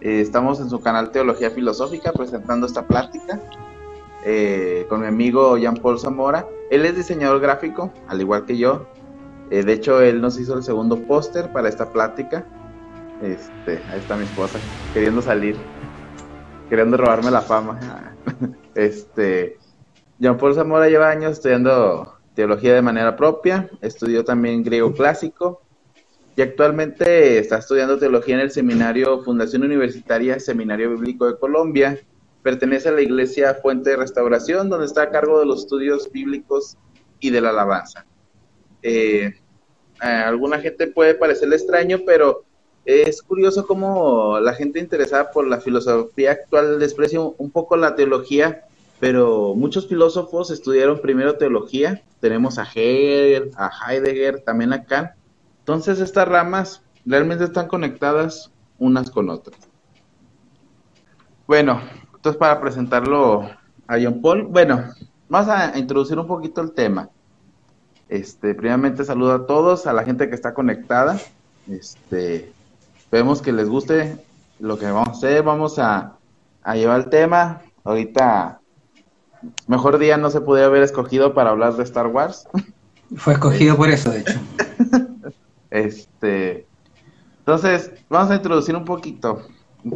Eh, estamos en su canal Teología Filosófica presentando esta plática eh, con mi amigo Jean Paul Zamora. Él es diseñador gráfico, al igual que yo. Eh, de hecho, él nos hizo el segundo póster para esta plática. Este, ahí está mi esposa, queriendo salir, queriendo robarme la fama. este, Jean Paul Zamora lleva años estudiando teología de manera propia, estudió también griego clásico y actualmente está estudiando teología en el seminario Fundación Universitaria Seminario Bíblico de Colombia. Pertenece a la iglesia Fuente de Restauración, donde está a cargo de los estudios bíblicos y de la alabanza. Eh, a alguna gente puede parecerle extraño, pero es curioso cómo la gente interesada por la filosofía actual desprecia un poco la teología, pero muchos filósofos estudiaron primero teología. Tenemos a Hegel, a Heidegger, también a Kant, entonces estas ramas realmente están conectadas unas con otras. Bueno, entonces para presentarlo a John Paul, bueno, vamos a introducir un poquito el tema. Este, primeramente saludo a todos, a la gente que está conectada. Este, esperemos que les guste lo que vamos a hacer, vamos a, a llevar el tema. Ahorita, mejor día no se podía haber escogido para hablar de Star Wars. Fue escogido por eso, de hecho. Este, entonces, vamos a introducir un poquito,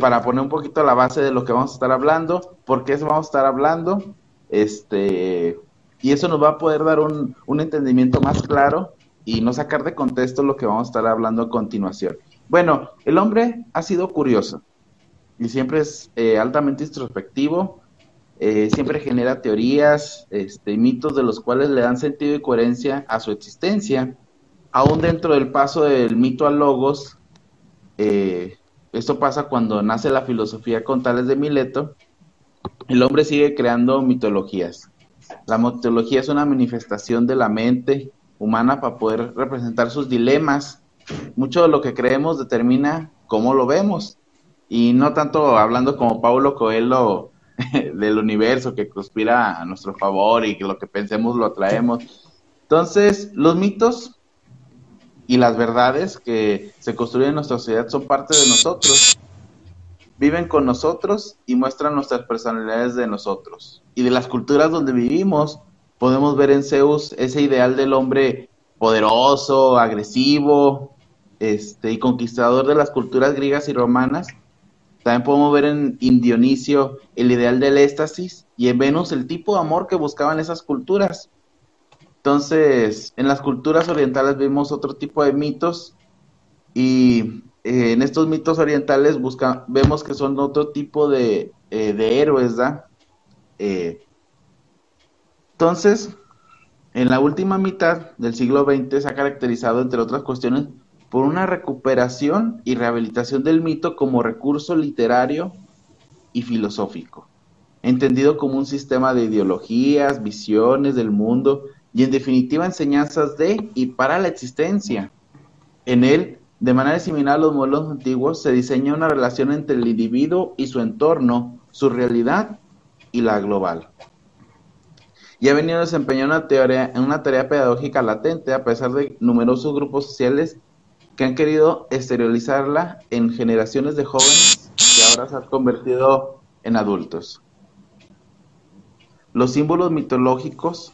para poner un poquito la base de lo que vamos a estar hablando, por qué vamos a estar hablando, este, y eso nos va a poder dar un, un entendimiento más claro y no sacar de contexto lo que vamos a estar hablando a continuación. Bueno, el hombre ha sido curioso y siempre es eh, altamente introspectivo, eh, siempre genera teorías, este, mitos de los cuales le dan sentido y coherencia a su existencia aún dentro del paso del mito al logos, eh, esto pasa cuando nace la filosofía con Tales de Mileto, el hombre sigue creando mitologías. La mitología es una manifestación de la mente humana para poder representar sus dilemas. Mucho de lo que creemos determina cómo lo vemos. Y no tanto hablando como Paulo Coelho del universo que conspira a nuestro favor y que lo que pensemos lo atraemos. Entonces, los mitos y las verdades que se construyen en nuestra sociedad son parte de nosotros. Viven con nosotros y muestran nuestras personalidades de nosotros. Y de las culturas donde vivimos, podemos ver en Zeus ese ideal del hombre poderoso, agresivo, este, y conquistador de las culturas griegas y romanas. También podemos ver en Dionisio el ideal del éxtasis y en Venus el tipo de amor que buscaban esas culturas. Entonces, en las culturas orientales vemos otro tipo de mitos y eh, en estos mitos orientales vemos que son otro tipo de, eh, de héroes, ¿da? Eh, entonces, en la última mitad del siglo XX se ha caracterizado, entre otras cuestiones, por una recuperación y rehabilitación del mito como recurso literario y filosófico, entendido como un sistema de ideologías, visiones del mundo y en definitiva enseñanzas de y para la existencia. En él, de manera similar a los modelos antiguos, se diseña una relación entre el individuo y su entorno, su realidad y la global. Y ha venido desempeñando una, teoría, una tarea pedagógica latente a pesar de numerosos grupos sociales que han querido exteriorizarla en generaciones de jóvenes que ahora se han convertido en adultos. Los símbolos mitológicos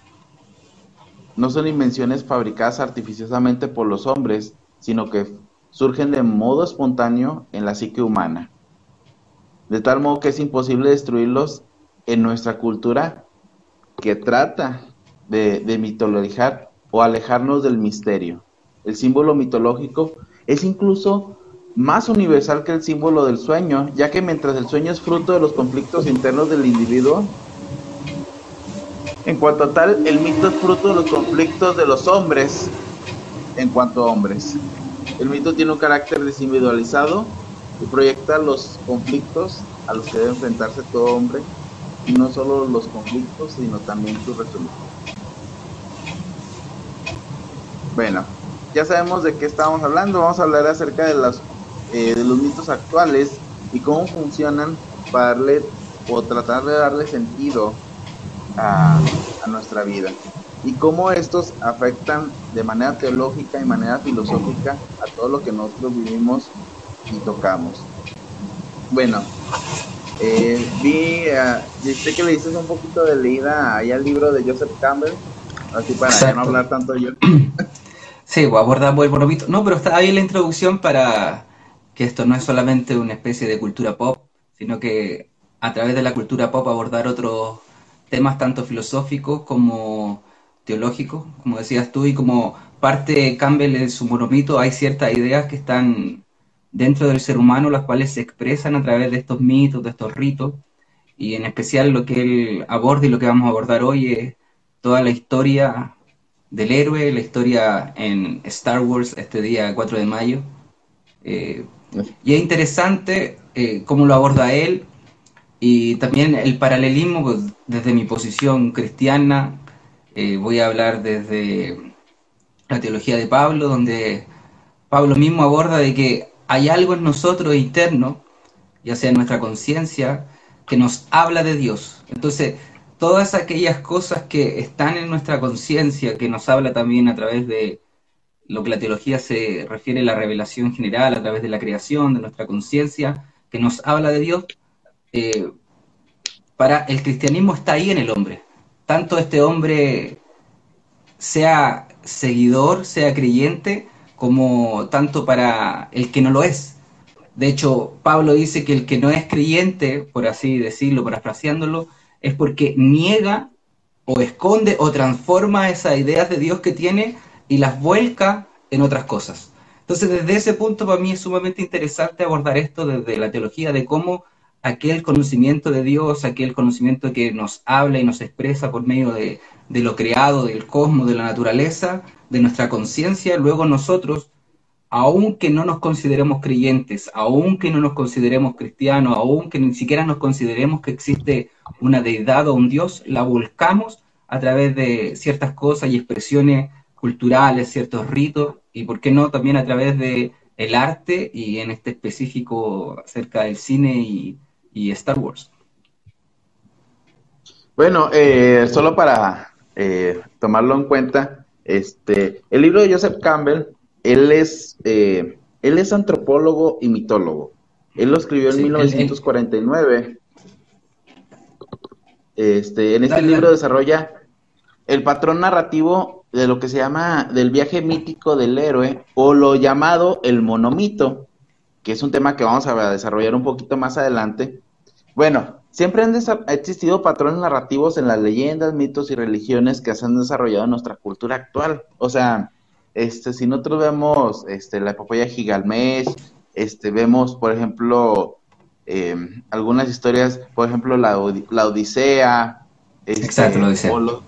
no son invenciones fabricadas artificiosamente por los hombres, sino que surgen de modo espontáneo en la psique humana. De tal modo que es imposible destruirlos en nuestra cultura que trata de, mitologizar o alejarnos del misterio. El símbolo mitológico es incluso más universal que el símbolo del sueño, ya que mientras el sueño es fruto de los conflictos internos del individuo, en cuanto a tal, el mito es fruto de los conflictos de los hombres en cuanto a hombres. El mito tiene un carácter desindividualizado y proyecta los conflictos a los que debe enfrentarse todo hombre, y no solo los conflictos, sino también su resolución. Bueno, ya sabemos de qué estábamos hablando, vamos a hablar acerca de, eh, de los mitos actuales y cómo funcionan para darle o tratar de darle sentido a, nuestra vida y cómo estos afectan de manera teológica y manera filosófica a todo lo que nosotros vivimos y tocamos. bueno, eh, vi, uh, sé que le dices un poquito de leída ahí al libro de Joseph Campbell, así para no hablar tanto yo. Sí, abordamos el bonobito. No, pero está ahí la introducción para que esto no es solamente una especie de cultura pop, sino que a través de la cultura pop abordar otros temas tanto filosóficos como teológicos, como decías tú, y como parte Campbell en su monomito hay ciertas ideas que están dentro del ser humano, las cuales se expresan a través de estos mitos, de estos ritos, y en especial lo que él aborda y lo que vamos a abordar hoy es toda la historia del héroe, la historia en Star Wars este día 4 de mayo. Eh, y es interesante eh, cómo lo aborda él y también el paralelismo pues, desde mi posición cristiana. Eh, voy a hablar desde la teología de Pablo, donde Pablo mismo aborda de que hay algo en nosotros interno, ya sea en nuestra conciencia, que nos habla de Dios. Entonces, todas aquellas cosas que están en nuestra conciencia, que nos habla también a través de lo que la teología se refiere a la revelación general, a través de la creación, de nuestra conciencia, que nos habla de Dios, eh, para el cristianismo está ahí en el hombre. Tanto este hombre sea seguidor, sea creyente, como tanto para el que no lo es. De hecho, Pablo dice que el que no es creyente, por así decirlo, parafraseándolo, es porque niega o esconde o transforma esas ideas de Dios que tiene y las vuelca en otras cosas. Entonces, desde ese punto, para mí es sumamente interesante abordar esto desde la teología de cómo aquel conocimiento de Dios, aquel conocimiento que nos habla y nos expresa por medio de, lo creado, del cosmos, de la naturaleza, de nuestra conciencia, luego nosotros aunque no nos consideremos creyentes, aunque no nos consideremos cristianos, aunque ni siquiera nos consideremos que existe una deidad o un Dios, la volcamos a través de ciertas cosas y expresiones culturales, ciertos ritos, y por qué no también a través de el arte y en este específico acerca del cine y, Star Wars. Bueno, eh, solo para eh, tomarlo en cuenta, este, el libro de Joseph Campbell él es, eh, él es antropólogo y mitólogo. Él lo escribió en 1949. Este, en este libro desarrolla el patrón narrativo de lo que se llama del viaje mítico del héroe o lo llamado el monomito, que es un tema que vamos a desarrollar un poquito más adelante. Bueno, siempre han existido patrones narrativos en las leyendas, mitos y religiones que se han desarrollado en nuestra cultura actual. O sea, este, si nosotros vemos este, la epopeya Gigalmés, este, vemos, por ejemplo, eh, algunas historias, por ejemplo, la, la Odisea, este, O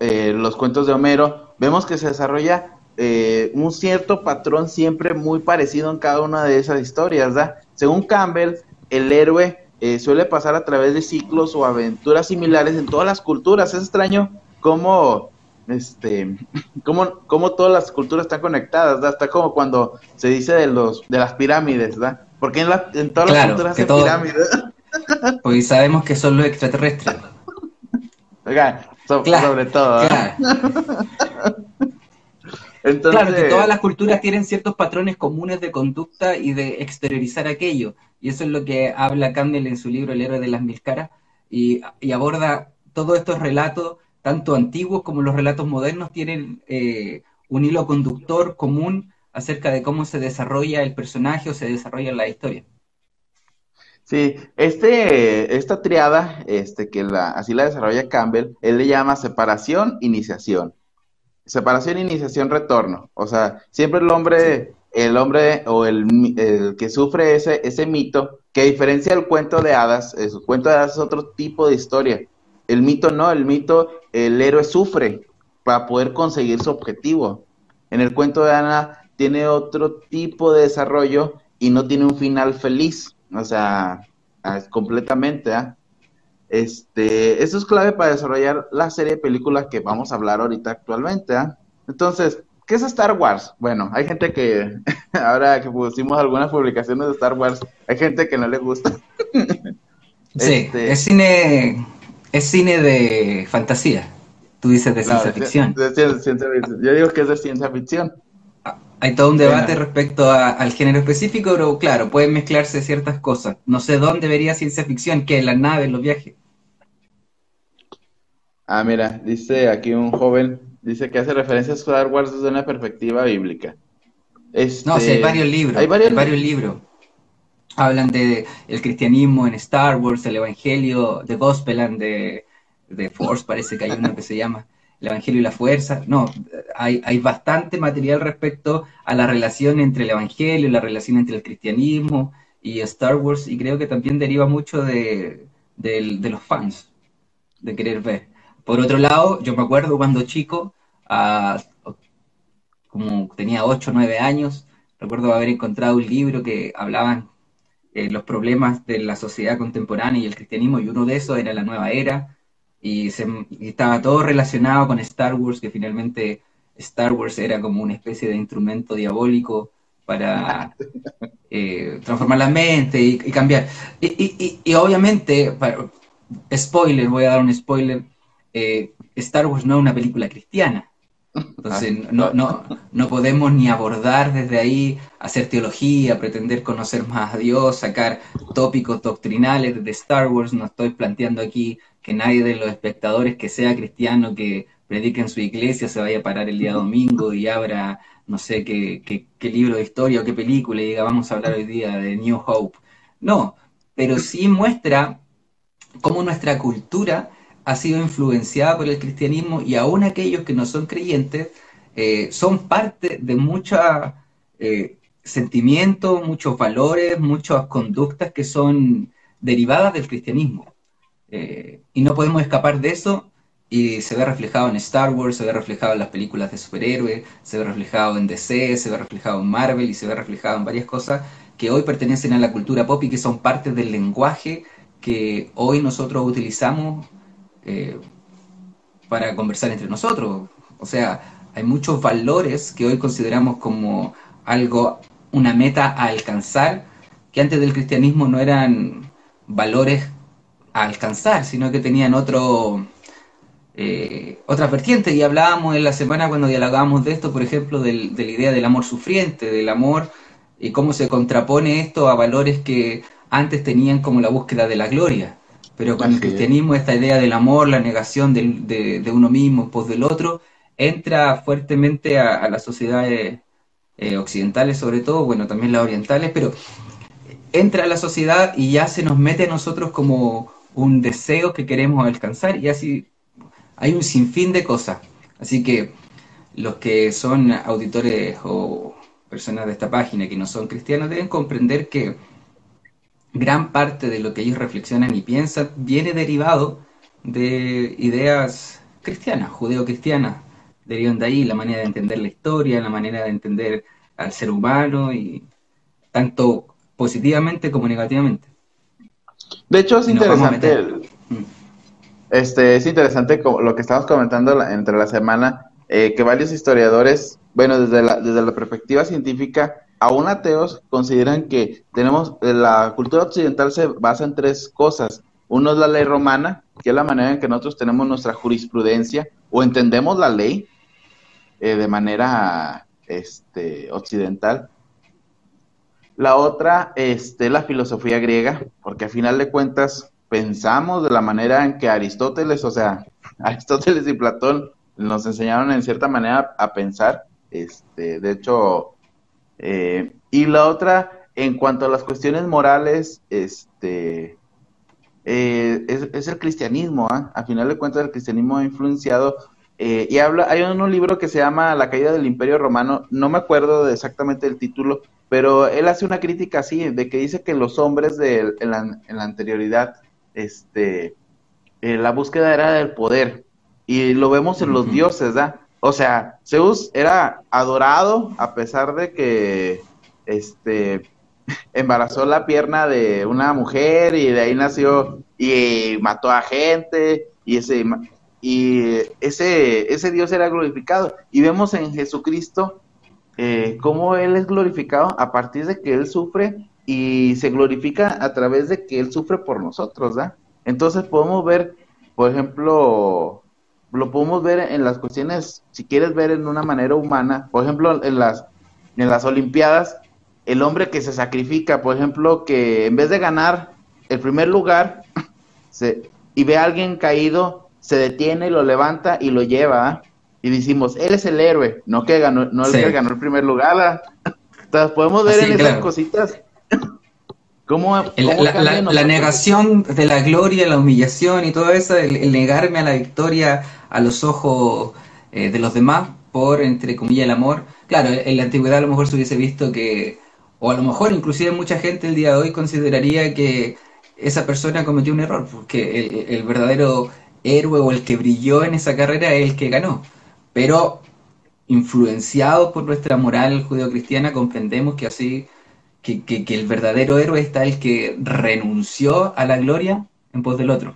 eh, los, cuentos de Homero, vemos que se desarrolla eh, un cierto patrón siempre muy parecido en cada una de esas historias, ¿verdad? Según Campbell, el héroe suele pasar a través de ciclos o aventuras similares en todas las culturas. Es extraño cómo este, cómo, cómo todas las culturas están conectadas, ¿da? Está como cuando se dice de los de las pirámides, ¿da? Porque en, en todas las culturas hay pirámides. Hoy sabemos que son los extraterrestres. Oiga, sobre todo. Entonces... Claro, que todas las culturas tienen ciertos patrones comunes de conducta y de exteriorizar aquello. Y eso es lo que habla Campbell en su libro El héroe de las mil caras. Y, y aborda todos estos relatos tanto antiguos como los relatos modernos tienen eh, un hilo conductor común acerca de cómo se desarrolla el personaje o se desarrolla la historia. Sí, este, esta triada, este, que la, así la desarrolla Campbell, él le llama separación, iniciación. Separación, iniciación, retorno. O sea, siempre el hombre, el hombre o el, el, que sufre ese, ese mito, que a diferencia del cuento de hadas, el cuento de hadas es otro tipo de historia. El mito no, el mito, el héroe sufre para poder conseguir su objetivo. En el cuento de Ana tiene otro tipo de desarrollo y no tiene un final feliz, o sea, completamente. ¿ah? Este, eso es clave para desarrollar la serie de películas que vamos a hablar ahorita actualmente. ¿ah? Entonces, ¿qué es Star Wars? Bueno, hay gente que, ahora que pusimos algunas publicaciones de Star Wars, hay gente que no le gusta. sí, este, es cine es cine de fantasía. Tú dices de ciencia ficción. Yo digo que es de ciencia ficción. hay todo un debate respecto al género específico, pero claro, pueden mezclarse ciertas cosas. No sé dónde vería ciencia ficción, que en las naves, los viajes. Ah, mira, dice aquí un joven, dice que hace referencia a Star Wars desde una perspectiva bíblica. No, sí, hay varios libros. Hay varios, libros. Hablan de el cristianismo en Star Wars, el Evangelio, The Gospel and the, the Force, parece que hay uno que se llama el Evangelio y la Fuerza. No, hay, hay bastante material respecto a la relación entre el Evangelio, la relación entre el cristianismo y Star Wars, y creo que también deriva mucho de, de los fans, de querer ver. Por otro lado, yo me acuerdo cuando chico, como tenía 8 o 9 años, recuerdo haber encontrado un libro que hablaban eh, los problemas de la sociedad contemporánea y el cristianismo, y uno de esos era la nueva era, y, se, estaba todo relacionado con Star Wars, que finalmente Star Wars era como una especie de instrumento diabólico para eh, transformar la mente y, cambiar. Y, y, obviamente, para, spoiler, voy a dar un spoiler, eh, Star Wars no es una película cristiana. Entonces, ah, no, no, no podemos ni abordar desde ahí, hacer teología, pretender conocer más a Dios, sacar tópicos doctrinales de Star Wars. No estoy planteando aquí que nadie de los espectadores que sea cristiano, que predique en su iglesia, se vaya a parar el día domingo y abra, no sé, qué, qué, qué libro de historia o qué película y diga, vamos a hablar hoy día de New Hope. No, pero sí muestra cómo nuestra cultura ha sido influenciada por el cristianismo y aún aquellos que no son creyentes eh, son parte de muchos eh, sentimientos, muchos valores, muchas conductas que son derivadas del cristianismo. Eh, y no podemos escapar de eso y se ve reflejado en Star Wars, se ve reflejado en las películas de superhéroes, se ve reflejado en DC, se ve reflejado en Marvel y se ve reflejado en varias cosas que hoy pertenecen a la cultura pop y que son parte del lenguaje que hoy nosotros utilizamos eh, para conversar entre nosotros. O sea, hay muchos valores que hoy consideramos como algo, una meta a alcanzar, que antes del cristianismo no eran valores a alcanzar, sino que tenían otro, eh, otras vertientes. Y hablábamos en la semana cuando dialogábamos de esto, por ejemplo, de la idea del amor sufriente, del amor y cómo se contrapone esto a valores que antes tenían como la búsqueda de la gloria. Pero con el cristianismo esta idea del amor, la negación de, uno mismo pos del otro, entra fuertemente a, las sociedades eh, occidentales sobre todo, bueno, también las orientales, pero entra a la sociedad y ya se nos mete a nosotros como un deseo que queremos alcanzar y así hay un sinfín de cosas. Así que los que son auditores o personas de esta página que no son cristianos deben comprender que gran parte de lo que ellos reflexionan y piensan viene derivado de ideas cristianas, judeo-cristianas. Derivan de ahí la manera de entender la historia, la manera de entender al ser humano, y tanto positivamente como negativamente. De hecho, es interesante. Mm. Este, es interesante lo que estamos comentando entre la semana, eh, que varios historiadores, bueno, desde la, desde la perspectiva científica, aún ateos consideran que tenemos, eh, la cultura occidental se basa en tres cosas. Uno es la ley romana, que es la manera en que nosotros tenemos nuestra jurisprudencia o entendemos la ley eh, de manera este, occidental. La otra este, es la filosofía griega, porque a final de cuentas pensamos de la manera en que Aristóteles, o sea, Aristóteles y Platón nos enseñaron en cierta manera a pensar. Este, de hecho, eh, y la otra, en cuanto a las cuestiones morales, este, eh, es, el cristianismo. ¿ah? A final de cuentas, el cristianismo ha influenciado. Eh, y habla, hay un, libro que se llama La caída del Imperio Romano. No me acuerdo exactamente el título, pero él hace una crítica así, de que dice que los hombres de, en, la, en la anterioridad, este, la búsqueda era del poder. Y lo vemos en los dioses, ¿verdad? O sea, Zeus era adorado a pesar de que este embarazó la pierna de una mujer y de ahí nació y mató a gente y ese y ese ese Dios era glorificado y vemos en Jesucristo eh, cómo él es glorificado a partir de que él sufre y se glorifica a través de que él sufre por nosotros, ¿verdad? Entonces podemos ver, por ejemplo, lo podemos ver en las cuestiones, si quieres ver en una manera humana, por ejemplo, en las en las Olimpiadas, el hombre que se sacrifica, por ejemplo, que en vez de ganar el primer lugar se, y ve a alguien caído, se detiene, lo levanta y lo lleva. ¿ah? Y decimos, él es el héroe, no que ganó, no el que ganó el primer lugar. ¿ah? Entonces podemos ver en esas cositas cómo, la, negación de la gloria, la humillación y todo eso, el, negarme a la victoria a los ojos eh, de los demás por, entre comillas, el amor. Claro, en la antigüedad a lo mejor se hubiese visto que o a lo mejor inclusive mucha gente el día de hoy consideraría que esa persona cometió un error, porque el, verdadero héroe o el que brilló en esa carrera es el que ganó. Pero influenciado por nuestra moral judeocristiana comprendemos que así, que, que, el verdadero héroe está el que renunció a la gloria en pos del otro.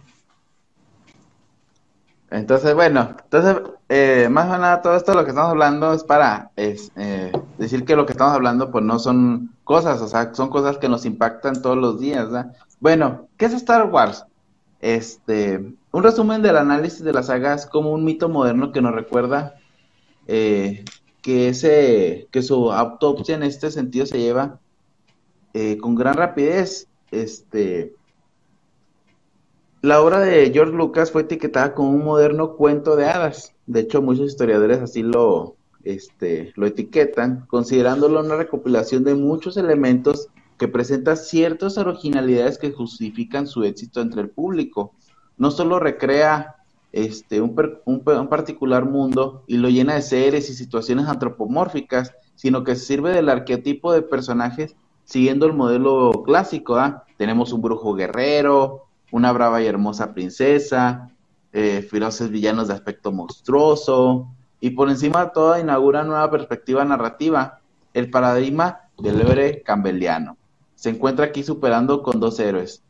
Entonces, bueno, entonces, eh, más o nada, todo esto lo que estamos hablando es para es, eh, decir que lo que estamos hablando, pues no son cosas, o sea, son cosas que nos impactan todos los días. Bueno, ¿qué es Star Wars? Este, un resumen del análisis de la saga es como un mito moderno que nos recuerda eh, que ese, que su autopsia en este sentido se lleva con gran rapidez. Este, la obra de George Lucas fue etiquetada como un moderno cuento de hadas. De hecho, muchos historiadores así lo, este, lo etiquetan, considerándolo una recopilación de muchos elementos que presenta ciertas originalidades que justifican su éxito entre el público. No solo recrea este, un, un, particular mundo y lo llena de seres y situaciones antropomórficas, sino que sirve del arquetipo de personajes siguiendo el modelo clásico. ¿ah? Tenemos un brujo guerrero, una brava y hermosa princesa, eh, feroces villanos de aspecto monstruoso, y por encima de todo inaugura una nueva perspectiva narrativa, el paradigma del héroe campbelliano. Se encuentra aquí superando con dos héroes.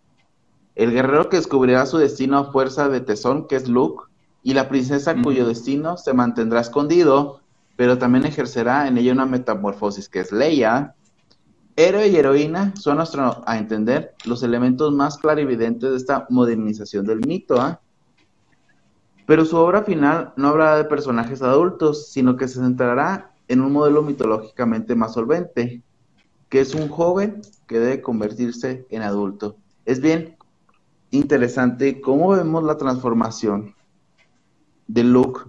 El guerrero que descubrirá su destino a fuerza de tesón, que es Luke, y la princesa cuyo destino se mantendrá escondido, pero también ejercerá en ella una metamorfosis, que es Leia, Héroe y heroína son, nuestro, a entender, los elementos más clarividentes de esta modernización del mito. ¿ah? Pero su obra final no hablará de personajes adultos, sino que se centrará en un modelo mitológicamente más solvente, que es un joven que debe convertirse en adulto. Es bien interesante cómo vemos la transformación de Luke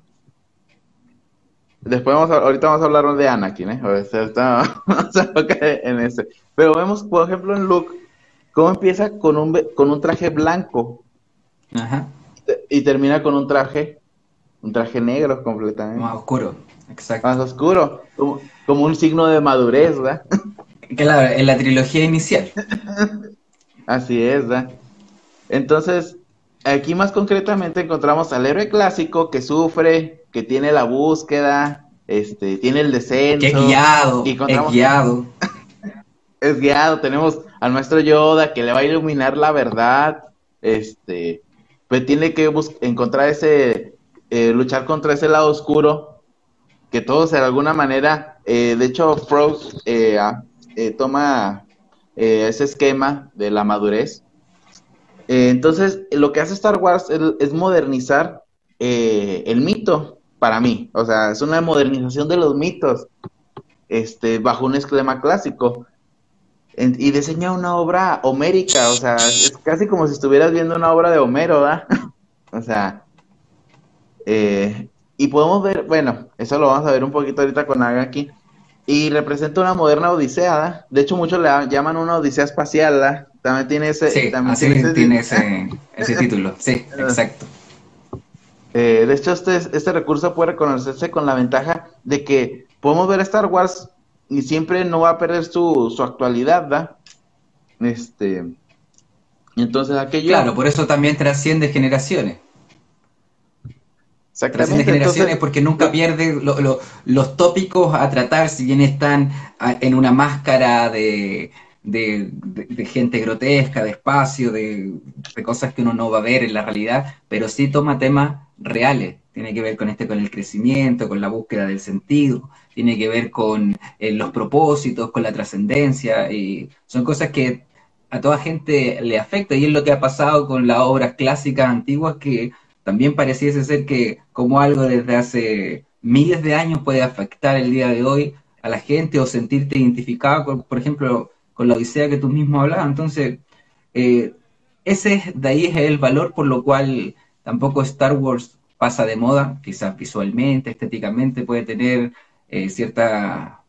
Después vamos a, ahorita vamos a hablar de Anakin, ¿eh? O sea, está, en ese. Pero vemos, por ejemplo, en Luke, cómo empieza con un, con un traje blanco. Ajá. Y termina con un traje, un traje negro completamente. Más oscuro, exacto. Más oscuro, como, un signo de madurez, ¿verdad? Claro, en la trilogía inicial. Así es, ¿verdad? Entonces, aquí más concretamente encontramos al héroe clásico que sufre, que tiene la búsqueda, este, tiene el descenso. es guiado, es guiado. es guiado, tenemos al maestro Yoda que le va a iluminar la verdad, este, pues tiene que encontrar ese, eh, luchar contra ese lado oscuro, que todos de alguna manera, eh, de hecho, Frost eh, ah, toma ese esquema de la madurez. entonces, lo que hace Star Wars es modernizar el mito, para mí. O sea, es una modernización de los mitos, este, bajo un esquema clásico. y diseña una obra homérica, o sea, es casi como si estuvieras viendo una obra de Homero, ¿verdad? o sea, eh, y podemos ver, bueno, eso lo vamos a ver un poquito ahorita con aquí. Y representa una moderna odisea, ¿verdad? De hecho, muchos le llaman una odisea espacial, ¿verdad? También tiene ese, sí, también tiene, ese, ese título, sí, exacto. Eh, de hecho, este, este recurso puede reconocerse con la ventaja de que podemos ver Star Wars y siempre no va a perder su, su actualidad, ¿verdad? Este, entonces aquello... Claro, por eso también trasciende generaciones. Trasciende generaciones porque nunca pierde los tópicos a tratar, si bien están en una máscara de, de, gente grotesca, de espacio, de, cosas que uno no va a ver en la realidad, pero sí toma temas reales. Tiene que ver con este, con el crecimiento, con la búsqueda del sentido, tiene que ver con eh, los propósitos, con la trascendencia, y son cosas que a toda gente le afecta, y es lo que ha pasado con las obras clásicas antiguas que también pareciese ser que como algo desde hace miles de años puede afectar el día de hoy a la gente o sentirte identificado, con, por ejemplo, con la odisea que tú mismo hablabas. Entonces, eh, ese de ahí es el valor por lo cual tampoco Star Wars pasa de moda, quizás visualmente, estéticamente puede tener eh, cierta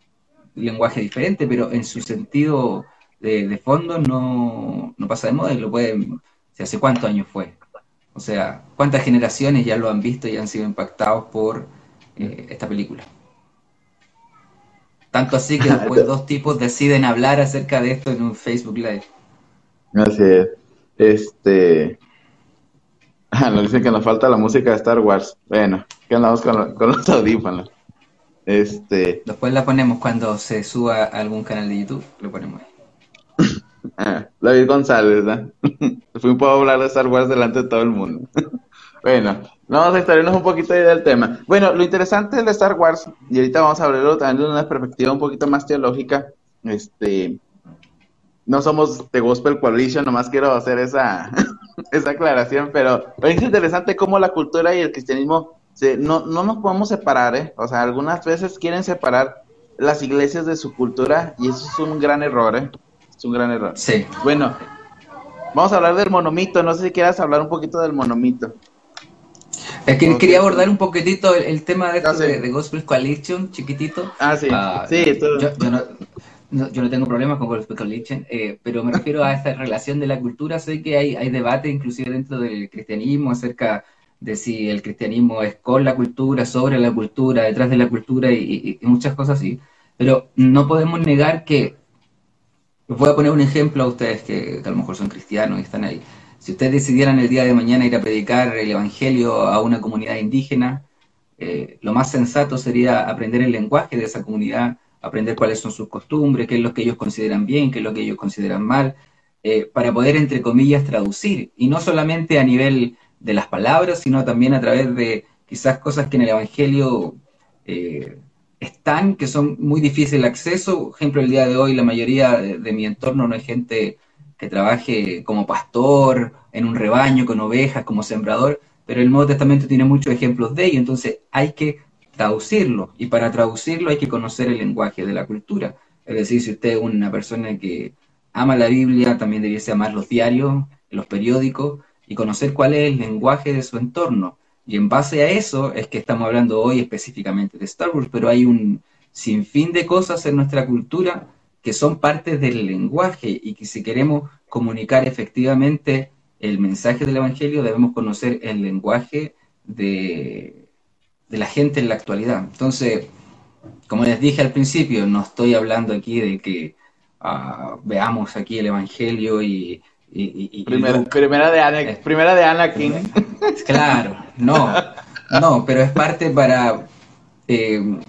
lenguaje diferente, pero en su sentido de, fondo no, pasa de moda y lo pueden, ¿hace cuántos años fue? O sea, ¿cuántas generaciones ya lo han visto y han sido impactados por eh, esta película? Tanto así que después dos tipos deciden hablar acerca de esto en un Facebook Live. Así es. Este. Ah, nos dicen que nos falta la música de Star Wars. Bueno, que andamos con, con los audífonos. Este. Después la ponemos cuando se suba a algún canal de YouTube. Lo ponemos ahí. ah, David González, ¿no? Fui un poco a hablar de Star Wars delante de todo el mundo. bueno, vamos a extraernos un poquito ahí del tema. Bueno, lo interesante de Star Wars, y ahorita vamos a hablarlo también de una perspectiva un poquito más teológica, este, no somos de Gospel Coalition, nomás quiero hacer esa, esa aclaración, pero es interesante cómo la cultura y el cristianismo se, no, no nos podemos separar, ¿eh? O sea, algunas veces quieren separar las iglesias de su cultura y eso es un gran error, ¿eh? Es un gran error. Sí. Bueno, vamos a hablar del monomito, no sé si quieras hablar un poquito del monomito. Es que quería abordar un poquitito el, tema de, de, Gospel Coalition, chiquitito. Ah, sí. Ah, sí, yo, no, yo no tengo problemas con Gospel Coalition, eh, pero me refiero a esta relación de la cultura. Sé que hay, hay debate inclusive dentro del cristianismo acerca de si el cristianismo es con la cultura, sobre la cultura, detrás de la cultura y, muchas cosas así. Pero no podemos negar que, voy a poner un ejemplo a ustedes que, a lo mejor son cristianos y están ahí. Si ustedes decidieran el día de mañana ir a predicar el Evangelio a una comunidad indígena, eh, lo más sensato sería aprender el lenguaje de esa comunidad, aprender cuáles son sus costumbres, qué es lo que ellos consideran bien, qué es lo que ellos consideran mal, eh, para poder, entre comillas, traducir. Y no solamente a nivel de las palabras, sino también a través de quizás cosas que en el Evangelio eh, están, que son muy difíciles de acceso. Por ejemplo, el día de hoy la mayoría de, mi entorno no hay gente que trabaje como pastor, en un rebaño, con ovejas, como sembrador, pero el Nuevo Testamento tiene muchos ejemplos de ello, entonces hay que traducirlo, y para traducirlo hay que conocer el lenguaje de la cultura. Es decir, si usted es una persona que ama la Biblia, también debiese amar los diarios, los periódicos, y conocer cuál es el lenguaje de su entorno. Y en base a eso es que estamos hablando hoy específicamente de Star Wars, pero hay un sinfín de cosas en nuestra cultura que son parte del lenguaje y que si queremos comunicar efectivamente el mensaje del Evangelio debemos conocer el lenguaje de, la gente en la actualidad. Entonces, como les dije al principio, no estoy hablando aquí de que ah, veamos aquí el Evangelio y primera, de Anakin, eh, primera de Anakin. Claro, no, no, pero es parte para... Eh,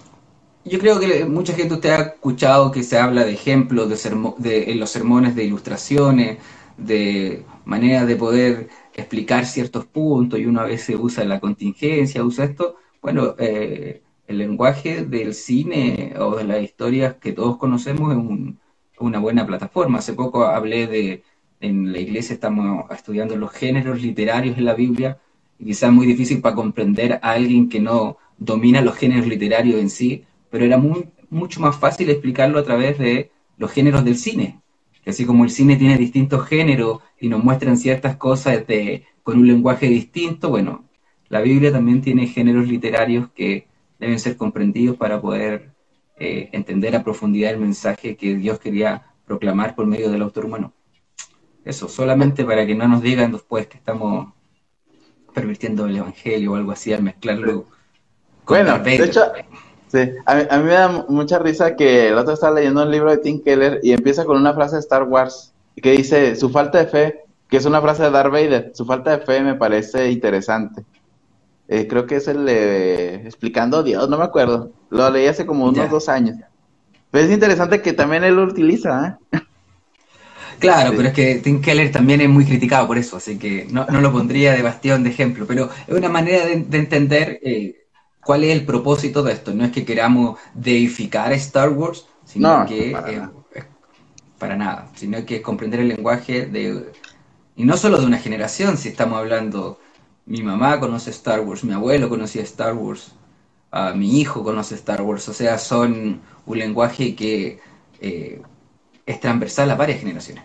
yo creo que mucha gente usted ha escuchado que se habla de ejemplos de, en los sermones de ilustraciones, de maneras de poder explicar ciertos puntos y uno a veces usa la contingencia, usa esto. Bueno, eh, el lenguaje del cine o de las historias que todos conocemos es una buena plataforma. Hace poco hablé de en la iglesia estamos estudiando los géneros literarios en la Biblia, y quizás muy difícil para comprender a alguien que no domina los géneros literarios en sí, pero era mucho más fácil explicarlo a través de los géneros del cine, que así como el cine tiene distintos géneros y nos muestran ciertas cosas de, con un lenguaje distinto, bueno, la Biblia también tiene géneros literarios que deben ser comprendidos para poder eh, entender a profundidad el mensaje que Dios quería proclamar por medio del autor humano. Eso, solamente para que no nos digan después que estamos pervirtiendo el evangelio o algo así al mezclarlo con Bueno, de hecho, sí, a mí, me da mucha risa que el otro está leyendo un libro de Tim Keller y empieza con una frase de Star Wars que dice, su falta de fe, que es una frase de Darth Vader, su falta de fe me parece interesante. Eh, creo que es el de Explicando Dios, no me acuerdo. Lo leí hace como unos dos años. Pero es interesante que también él lo utiliza, ¿eh? Claro, pero es que Tim Keller también es muy criticado por eso, así que no, lo pondría de bastión de ejemplo, pero es una manera de, entender eh, cuál es el propósito de esto. No es que queramos deificar a Star Wars, sino que para, nada. para nada, sino que comprender el lenguaje de, y no solo de una generación, si estamos hablando, mi mamá conoce Star Wars, mi abuelo conocía Star Wars, a mi hijo conoce Star Wars, o sea, son un lenguaje que eh, es transversal a varias generaciones.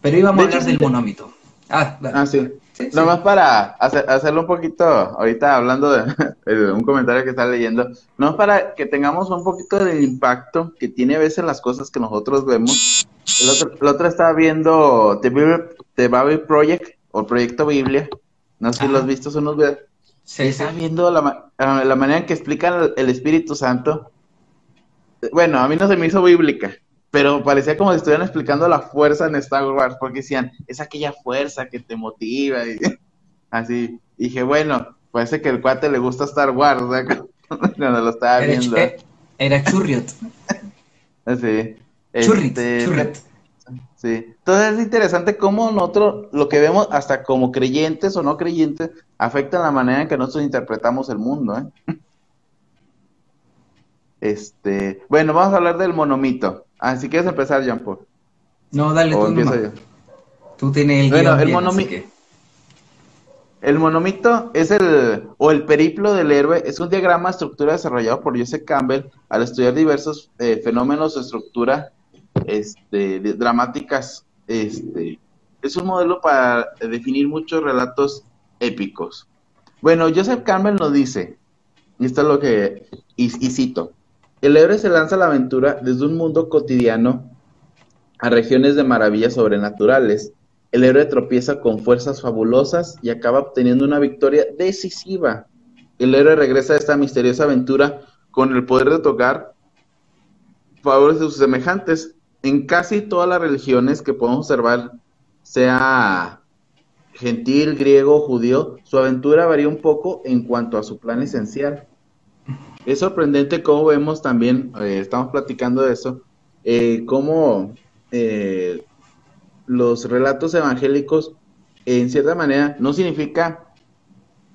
Pero íbamos a hablar del monomito. Ah, ah sí. Nomás para hacerlo un poquito, ahorita hablando de, un comentario que está leyendo, no para que tengamos un poquito del impacto que tiene a veces las cosas que nosotros vemos. El otro, el otro estaba viendo The Bible, Project o Proyecto Biblia. No sé si lo has visto, son unos videos. Sí, Estaba viendo la, la manera en que explican el Espíritu Santo. Bueno, a mí no se me hizo bíblica, pero parecía como si estuvieran explicando la fuerza en Star Wars, porque decían, es aquella fuerza que te motiva, y así. dije, bueno, parece que el cuate le gusta Star Wars, cuando lo estaba viendo. Era Churriot. sí. Churrit, este, Sí. Entonces es interesante cómo nosotros, lo que vemos hasta como creyentes o no creyentes, afecta la manera en que nosotros interpretamos el mundo, ¿eh? Este, bueno, vamos a hablar del monomito. Ah, si quieres empezar, Jean Paul. No, dale tú. Yo? Tú tienes el Bueno, el monomito. El monomito es el, o el periplo del héroe, es un diagrama de estructura desarrollado por Joseph Campbell al estudiar diversos eh, fenómenos de estructura este, dramáticas. Este, es un modelo para definir muchos relatos épicos. Bueno, Joseph Campbell nos dice, y esto es lo que, y cito, el héroe se lanza a la aventura desde un mundo cotidiano a regiones de maravillas sobrenaturales. El héroe tropieza con fuerzas fabulosas y acaba obteniendo una victoria decisiva. El héroe regresa a esta misteriosa aventura con el poder de tocar favores de sus semejantes. En casi todas las religiones que podemos observar, sea gentil, griego, judío, su aventura varía un poco en cuanto a su plan esencial. Es sorprendente cómo vemos también, eh, estamos platicando de eso, eh, cómo eh, los relatos evangélicos, en cierta manera, no significa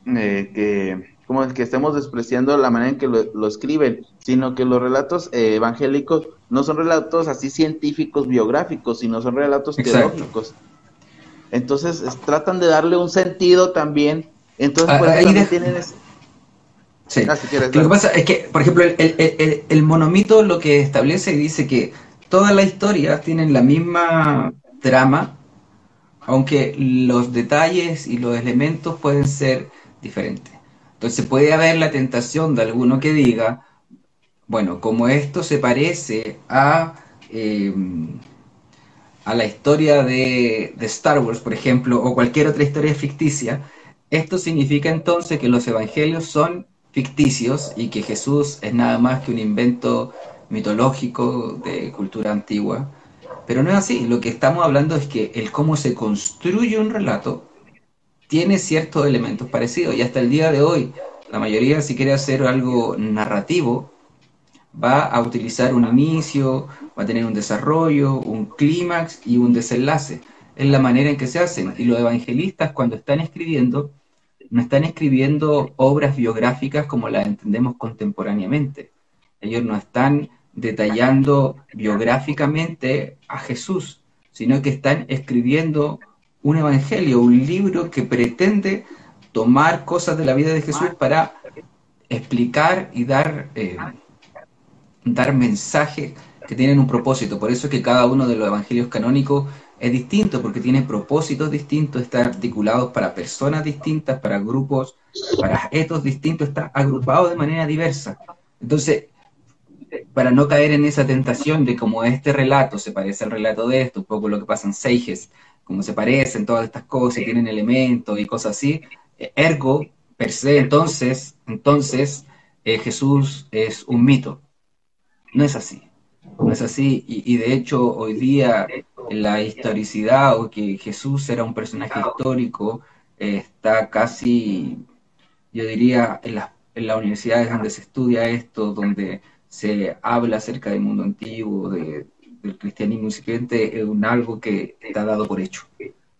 que, como que estemos despreciando la manera en que lo, escriben, sino que los relatos evangélicos no son relatos así científicos, biográficos, sino son relatos teológicos. Entonces, tratan de darle un sentido también. Entonces, por eso tienen... Sí. Ah, lo que pasa es que, por ejemplo, el, monomito lo que establece dice que todas las historias tienen la misma trama, aunque los detalles y los elementos pueden ser diferentes. Entonces puede haber la tentación de alguno que diga, bueno, como esto se parece a, eh, a la historia de, de Star Wars, por ejemplo, o cualquier otra historia ficticia, esto significa entonces que los evangelios son ficticios y que Jesús es nada más que un invento mitológico de cultura antigua. Pero no es así, lo que estamos hablando es que el cómo se construye un relato tiene ciertos elementos parecidos y hasta el día de hoy la mayoría si quiere hacer algo narrativo va a utilizar un inicio, va a tener un desarrollo, un clímax y un desenlace. Es la manera en que se hacen. Y los evangelistas cuando están escribiendo no están escribiendo obras biográficas como las entendemos contemporáneamente. Ellos no están detallando biográficamente a Jesús, sino que están escribiendo un evangelio, un libro que pretende tomar cosas de la vida de Jesús para explicar y dar, eh, dar mensajes que tienen un propósito. Por eso es que cada uno de los evangelios canónicos es distinto porque tiene propósitos distintos, está articulado para personas distintas, para grupos, para etos distintos, está agrupado de manera diversa. Entonces, para no caer en esa tentación de como este relato se parece al relato de esto, un poco lo que pasa en Seiges, como se parecen todas estas cosas, tienen elementos y cosas así, ergo, per se, entonces, entonces eh, Jesús es un mito. No es así. No es así. Y, de hecho, hoy día la historicidad o que Jesús era un personaje histórico está casi, yo diría, en las, en universidades donde se estudia esto, donde se habla acerca del mundo antiguo, de, del cristianismo incipiente, es un algo que está dado por hecho.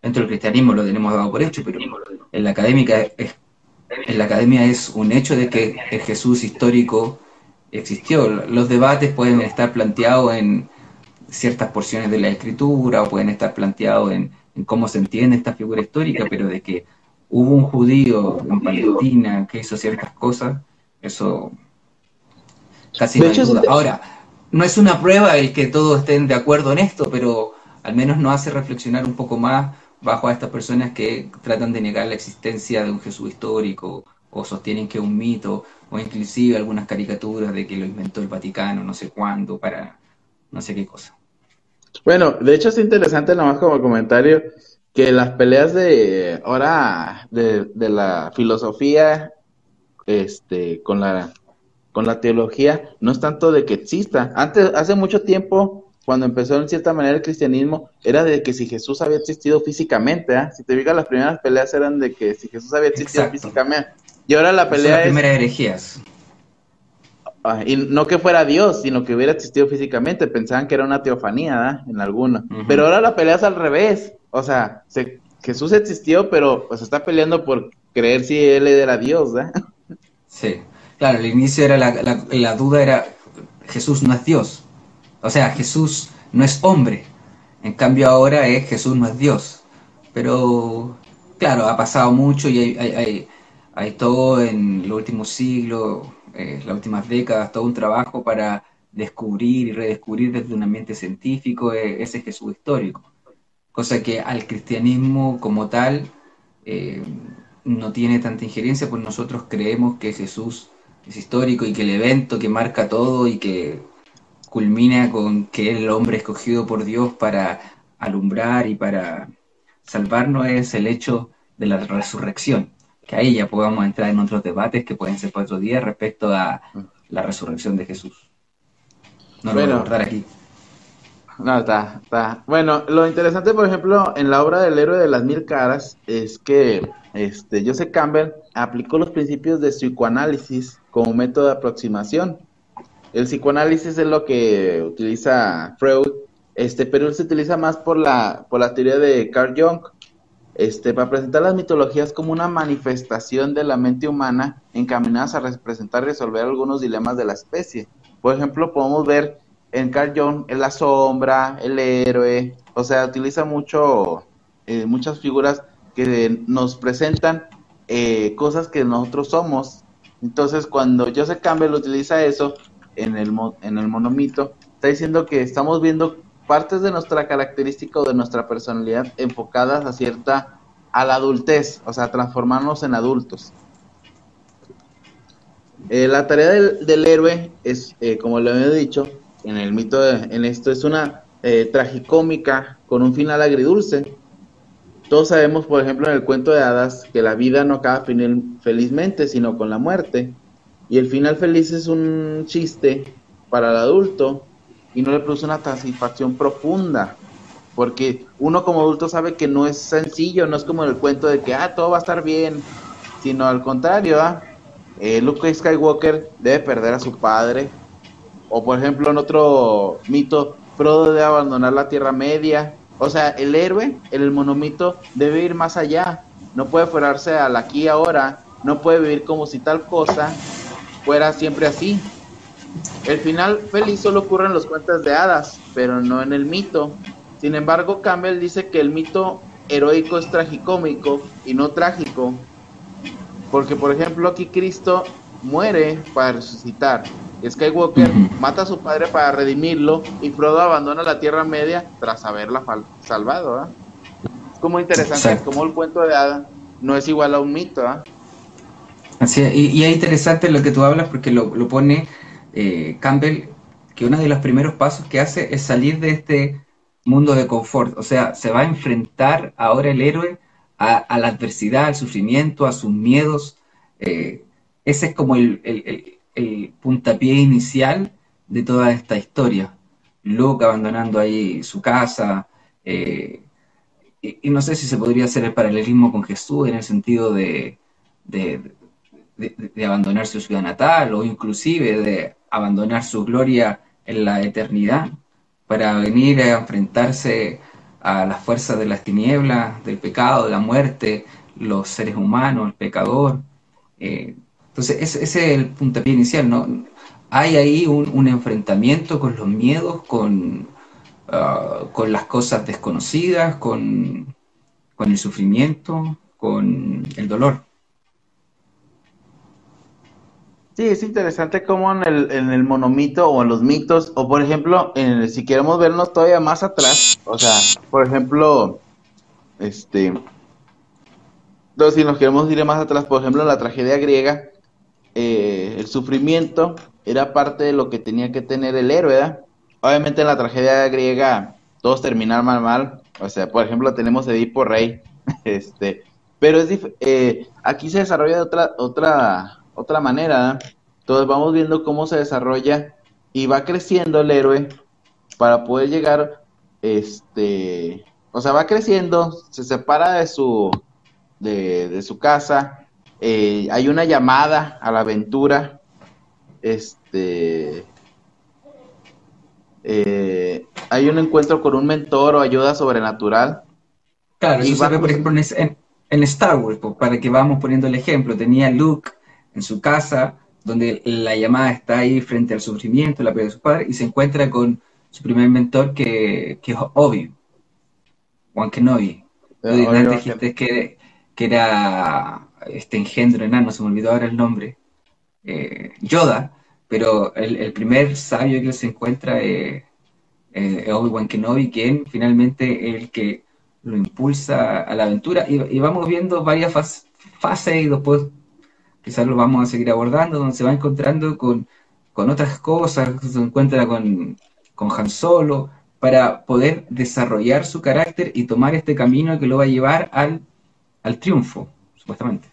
Dentro del cristianismo lo tenemos dado por hecho, pero en la es, en la academia es un hecho de que el Jesús histórico existió. Los debates pueden estar planteados en, ciertas porciones de la escritura o pueden estar planteados en, cómo se entiende esta figura histórica, pero de que hubo un judío en Palestina que hizo ciertas cosas, eso casi no hay duda. Ahora, no es una prueba el que todos estén de acuerdo en esto, pero al menos nos hace reflexionar un poco más bajo a estas personas que tratan de negar la existencia de un Jesús histórico o sostienen que es un mito o inclusive algunas caricaturas de que lo inventó el Vaticano no sé cuándo para no sé qué cosa. Bueno, de hecho es interesante nomás como comentario que las peleas de ahora de, de la filosofía este con la con la teología no es tanto de que exista. Antes, hace mucho tiempo, cuando empezó en cierta manera el cristianismo, era de que si Jesús había existido físicamente, ¿eh? si te fijas, las primeras peleas eran de que si Jesús había existido físicamente. Y ahora la pelea es... primera herejías. Ah, y no que fuera Dios, sino que hubiera existido físicamente. Pensaban que era una teofanía, ¿eh? En alguna. Pero ahora la pelea es al revés. O sea, Jesús existió, pero pues está peleando por creer si él era Dios, ¿eh? Sí. Claro, al inicio era la, duda era, Jesús no es Dios. O sea, Jesús no es hombre. En cambio ahora es Jesús no es Dios. Pero, claro, ha pasado mucho y hay, hay, todo en los últimos siglos, eh, las últimas décadas, todo un trabajo para descubrir y redescubrir desde un ambiente científico eh, ese Jesús histórico. Cosa que al cristianismo como tal eh, no tiene tanta injerencia, pues nosotros creemos que Jesús es histórico y que el evento que marca todo y que culmina con que el hombre escogido por Dios para alumbrar y para salvarnos es el hecho de la resurrección. Que ahí ya podamos entrar en otros debates que pueden ser para otro día respecto a la resurrección de Jesús. No lo voy a abordar aquí. No, está, está. Bueno, lo interesante, por ejemplo, en la obra del héroe de las mil caras es que este, Joseph Campbell aplicó los principios de psicoanálisis como método de aproximación. El psicoanálisis es lo que utiliza Freud, este, pero él se utiliza más por la, por la teoría de Carl Jung, este, para presentar las mitologías como una manifestación de la mente humana encaminadas a representar y resolver algunos dilemas de la especie. Por ejemplo, podemos ver en Carl Jung en la sombra, el héroe, o sea, utiliza mucho, eh, muchas figuras que nos presentan eh, cosas que nosotros somos. Entonces, cuando Joseph Campbell utiliza eso en el, en el monomito, está diciendo que estamos viendo partes de nuestra característica o de nuestra personalidad enfocadas a cierta, a la adultez, o sea, transformarnos en adultos. Eh, la tarea del, héroe es, eh, como lo he dicho, en el mito, en esto, es una tragicómica con un final agridulce, todos sabemos, por ejemplo, en el cuento de hadas, que la vida no acaba felizmente, sino con la muerte. Y el final feliz es un chiste para el adulto y no le produce una satisfacción profunda. Porque uno como adulto sabe que no es sencillo, no es como el cuento de que, ah, todo va a estar bien, sino al contrario, ¿ah? Eh, Luke Skywalker debe perder a su padre. O por ejemplo, en otro mito, Frodo debe abandonar la Tierra Media o sea, el héroe, el monomito, debe ir más allá. No puede fuerarse al aquí y ahora. No puede vivir como si tal cosa fuera siempre así. El final feliz solo ocurre en los cuentos de hadas, pero no en el mito. Sin embargo, Campbell dice que el mito heroico es tragicómico y no trágico. Porque, por ejemplo, aquí Cristo muere para resucitar. Skywalker mata a su padre para redimirlo y Frodo abandona la Tierra Media tras haberla salvado. Es como interesante, como el cuento de Ada no es igual a un mito. Así y, es interesante lo que tú hablas porque lo, pone eh, Campbell, que uno de los primeros pasos que hace es salir de este mundo de confort. O sea, se va a enfrentar ahora el héroe a, la adversidad, al sufrimiento, a sus miedos. Eh, ese es como el puntapié inicial de toda esta historia. Luke abandonando ahí su casa, eh, y, no sé si se podría hacer el paralelismo con Jesús en el sentido de, de, abandonar su ciudad natal o inclusive de abandonar su gloria en la eternidad para venir a enfrentarse a las fuerzas de las tinieblas, del pecado, de la muerte, los seres humanos, el pecador. Eh, entonces, ese, es el puntapié inicial, ¿no? Hay ahí un, enfrentamiento con los miedos, con, ah, con las cosas desconocidas, con, con el sufrimiento, con el dolor. Sí, es interesante cómo en el, en el monomito o en los mitos, o por ejemplo, en si queremos vernos todavía más atrás, o sea, por ejemplo, este, entonces si nos queremos ir más atrás, por ejemplo, en la tragedia griega, eh, el sufrimiento era parte de lo que tenía que tener el héroe, ¿verdad? Obviamente en la tragedia griega todos terminaron mal, mal, o sea, por ejemplo, tenemos Edipo Rey, este, pero es eh, aquí se desarrolla de otra, otra otra manera. Entonces vamos viendo cómo se desarrolla y va creciendo el héroe para poder llegar, este, o sea, va creciendo, se separa de su, de, su casa, eh, hay una llamada a la aventura, este, eh, hay un encuentro con un mentor o ayuda sobrenatural. Claro, eso se ve, por ejemplo, en, en, Star Wars, para que vamos poniendo el ejemplo. Tenía Luke en su casa, donde la llamada está ahí frente al sufrimiento, la pérdida de su padre, y se encuentra con su primer mentor, que, que es Obi, Juan Kenobi. Eh, antes dijiste que, que, era este engendro enano, se me olvidó ahora el nombre, eh, Yoda, pero el, primer sabio que se encuentra es, Obi-Wan Kenobi, quien finalmente es el que lo impulsa a la aventura, y, vamos viendo varias fases y después quizás lo vamos a seguir abordando, donde se va encontrando con, otras cosas, se encuentra con, con Han Solo, para poder desarrollar su carácter y tomar este camino que lo va a llevar al, triunfo, supuestamente.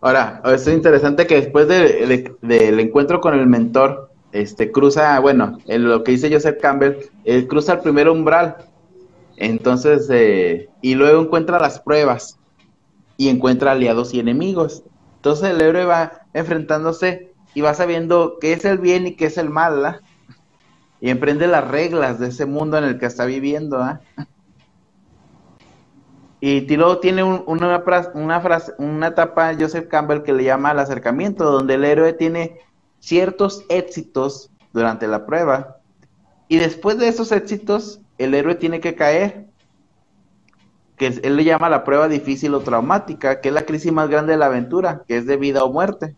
Ahora, es interesante que después del encuentro con el mentor, este cruza, bueno, en lo que dice Joseph Campbell, él cruza el primer umbral, entonces, eh, y luego encuentra las pruebas, y encuentra aliados y enemigos. Entonces el héroe va enfrentándose y va sabiendo qué es el bien y qué es el mal, y emprende las reglas de ese mundo en el que está viviendo. Y luego tiene una, una, frase, una etapa Joseph Campbell que le llama el acercamiento, donde el héroe tiene ciertos éxitos durante la prueba. Y después de esos éxitos, el héroe tiene que caer que él le llama la prueba difícil o traumática, que es la crisis más grande de la aventura, que es de vida o muerte.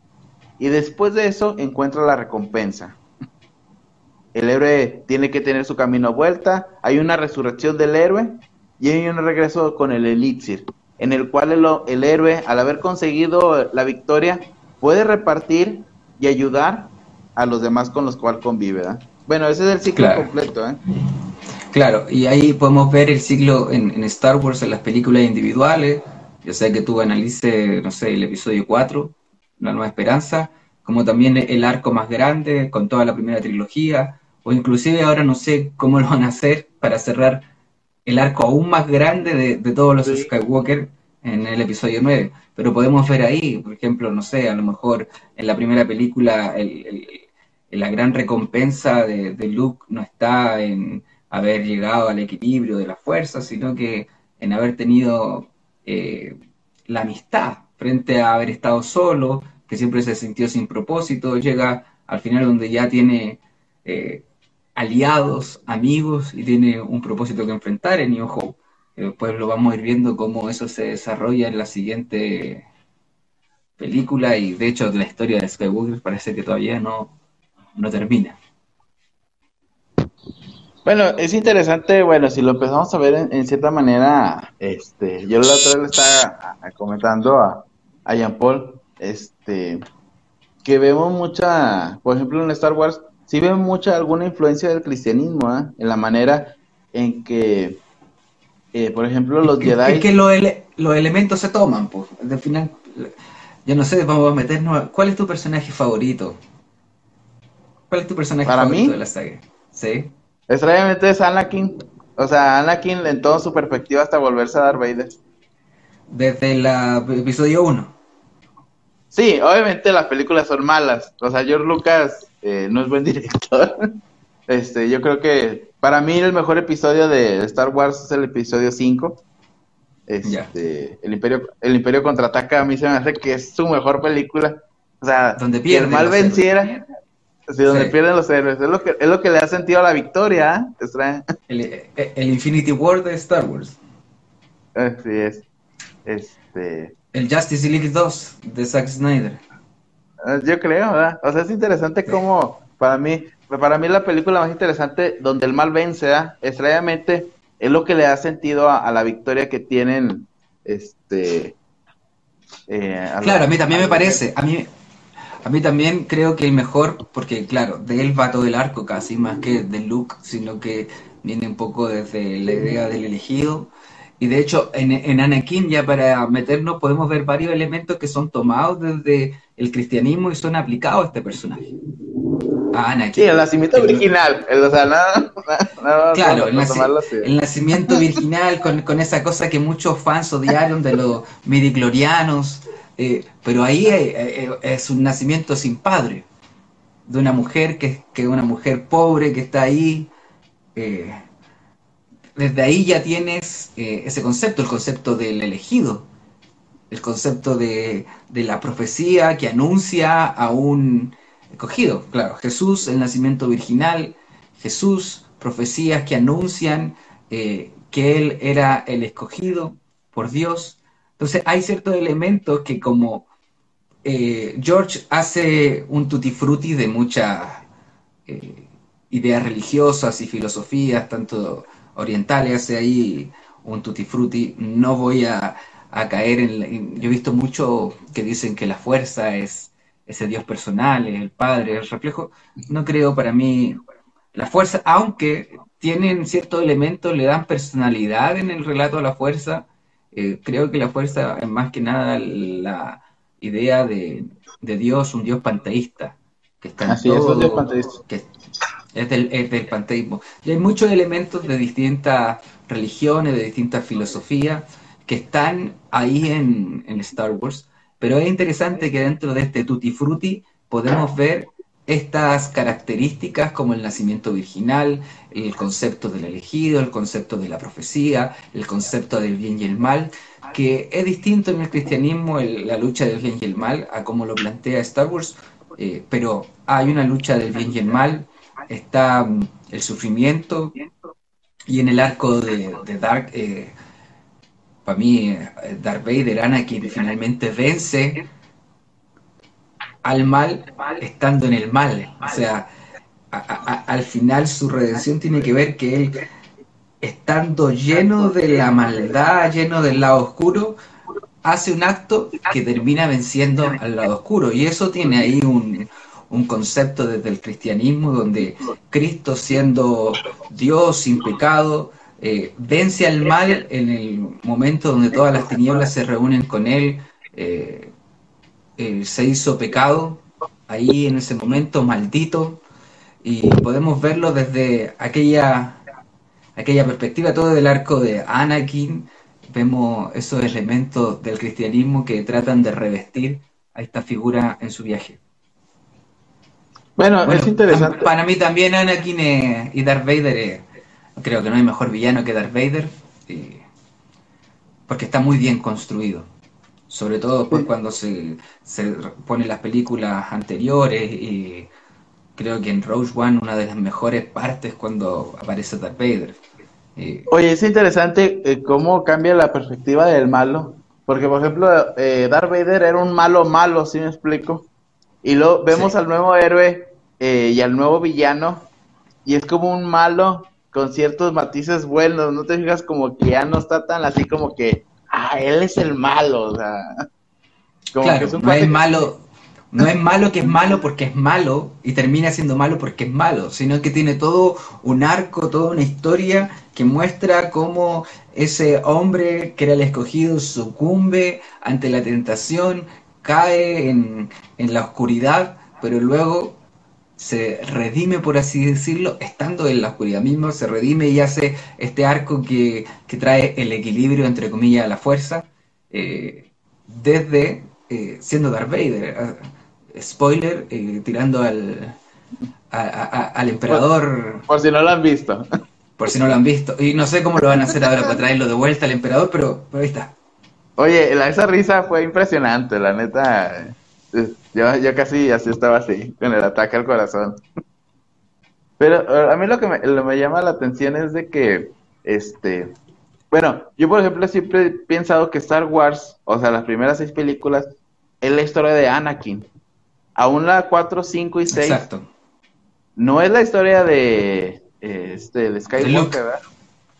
Y después de eso encuentra la recompensa. El héroe tiene que tener su camino a vuelta, hay una resurrección del héroe y hay un regreso con el elixir, en el cual el, héroe, al haber conseguido la victoria, puede repartir y ayudar a los demás con los cuales convive. Bueno, ese es el ciclo completo. ¿eh? Claro, y ahí podemos ver el ciclo en, Star Wars en las películas individuales, ya sea que tú analices, no sé, el episodio 4, La Nueva Esperanza, como también el arco más grande con toda la primera trilogía, o inclusive ahora no sé cómo lo van a hacer para cerrar el arco aún más grande de, todos los Skywalker en el episodio 9. Pero podemos ver ahí, por ejemplo, no sé, a lo mejor en la primera película la gran recompensa de Luke no está en haber llegado al equilibrio de la fuerza, sino que en haber tenido eh, la amistad frente a haber estado solo, que siempre se sintió sin propósito, llega al final donde ya tiene eh, aliados, amigos y tiene un propósito que enfrentar en New Hope. Después lo vamos a ir viendo cómo eso se desarrolla en la siguiente película y de hecho la historia de Skywalker parece que todavía no, no termina. Bueno, es interesante, bueno, si lo empezamos a ver en, cierta manera, este, yo la otra vez le estaba comentando a, a Jean Paul, este, que vemos mucha, por ejemplo en Star Wars, sí vemos mucha alguna influencia del cristianismo, ¿eh? en la manera en que, eh, por ejemplo, los Jedi... Es que los elementos se toman, pues, al final, yo no sé, vamos a meternos, ¿cuál es tu personaje favorito? ¿Cuál es tu personaje favorito de la saga? ¿Sí? Extrañamente es Anakin. O sea, Anakin en toda su perspectiva hasta volverse a dar Vader. Desde el episodio 1. Sí, obviamente las películas son malas. O sea, George Lucas eh, no es buen director. Este, yo creo que para mí el mejor episodio de Star Wars es el episodio 5. Este, el Imperio, el Imperio contraataca a mí se me hace que es su mejor película. O sea, donde pierde el mal venciera. Sí, donde pierden los héroes. Es lo, que, es lo que le ha sentido a la victoria. ¿eh? El, el, Infinity War de Star Wars. Así es. Este... El Justice League 2 de Zack Snyder. yo creo, ¿verdad? O sea, es interesante cómo, para mí, para mí la película más interesante donde el mal vence, ¿verdad? extrañamente, es lo que le da sentido a, la victoria que tienen, este... Eh, claro, a mí también me parece, a mí, a mí también creo que el mejor, porque claro, de él va todo el arco casi, más que de Luke, sino que viene un poco desde la idea del elegido, y de hecho, en, en, Anakin, ya para meternos, podemos ver varios elementos que son tomados desde el cristianismo y son aplicados a este personaje. A Anakin. Sí, el nacimiento original. El, o sea, nada, claro, el, nacimiento virginal con, con, esa cosa que muchos fans odiaron de los midiclorianos. Eh, pero ahí es un nacimiento sin padre. De una mujer que es una mujer pobre que está ahí. Eh, desde ahí ya tienes eh, ese concepto, el concepto del elegido, el concepto de, la profecía que anuncia a un escogido. Claro, Jesús, el nacimiento virginal, Jesús, profecías que anuncian eh, que Él era el escogido por Dios. Entonces hay ciertos elementos que como eh, George hace un tutti frutti de muchas ideas religiosas y filosofías, tanto orientales, hace ahí un tutti frutti. No voy a, caer en, Yo he visto mucho que dicen que la fuerza es ese Dios personal, es el Padre, el reflejo. No creo para mí la fuerza, aunque tienen ciertos elementos, le dan personalidad en el relato a la fuerza. Eh, creo que la fuerza es más que nada la idea de, Dios, un Dios panteísta. Que está Así es, un Dios panteísta es del, panteísmo. Y hay muchos elementos de distintas religiones, de distintas filosofías, que están ahí en, Star Wars. Pero es interesante que dentro de este tutti frutti podemos ver estas características como el nacimiento virginal, el concepto del elegido, el concepto de la profecía, el concepto del bien y el mal, que es distinto en el cristianismo la lucha del bien y el mal a como lo plantea Star Wars, eh, pero hay una lucha del bien y el mal está mm, el sufrimiento y en el arco de, Dark, eh, para mí, eh, Darth Vader, finalmente vence al mal estando en el mal. O sea, al final su redención tiene que ver que él, estando lleno de la maldad, lleno del lado oscuro, hace un acto que termina venciendo al lado oscuro. Y eso tiene ahí un, un concepto desde el cristianismo donde Cristo siendo Dios sin pecado, eh, vence al mal en el momento donde todas las tinieblas se reúnen con él, eh, eh, se hizo pecado, ahí en ese momento maldito, y podemos verlo desde aquella, aquella perspectiva, todo del arco de Anakin, vemos esos elementos del cristianismo que tratan de revestir a esta figura en su viaje. Bueno, es interesante. Para mí también Anakin y Darth Vader, creo que no hay mejor villano que Darth Vader, porque está muy bien construido. Sobre todo cuando se, se ponen las películas anteriores y creo que en Rogue One una de las mejores partes cuando aparece Darth Vader. Oye, es interesante eh, cómo cambia la perspectiva del malo. Porque, por ejemplo, eh, Darth Vader era un malo malo, ¿sí me explico? Y luego vemos al nuevo héroe eh, y al nuevo villano, y es como un malo con ciertos matices buenos, no te fijas como que ya no está tan así como que, ah, él es el malo, o sea, como que es un no es malo, no es malo que es malo porque es malo y termina siendo malo porque es malo, sino que tiene todo un arco, toda una historia que muestra cómo ese hombre que era el escogido sucumbe ante la tentación, cae en, la oscuridad, pero luego se redime, por así decirlo, estando en la oscuridad mismo, se redime y hace este arco que, trae el equilibrio, entre comillas, a la fuerza, eh, desde eh, siendo Darth Vader. Ah, spoiler, eh, tirando al, al emperador. Por, si no lo han visto. Por si no lo han visto. Y no sé cómo lo van a hacer ahora para traerlo de vuelta al emperador, pero, pero ahí está. Oye, esa risa fue impresionante, la neta. Yo, casi así estaba así, con el ataque al corazón. Pero a mí lo que me, llama la atención es de que, este, bueno, yo por ejemplo siempre he pensado que Star Wars, o sea, las primeras seis películas, es la historia de Anakin. aún la 4, 5 y 6 Exacto. no es la historia de, este, de Skywalker, ¿verdad?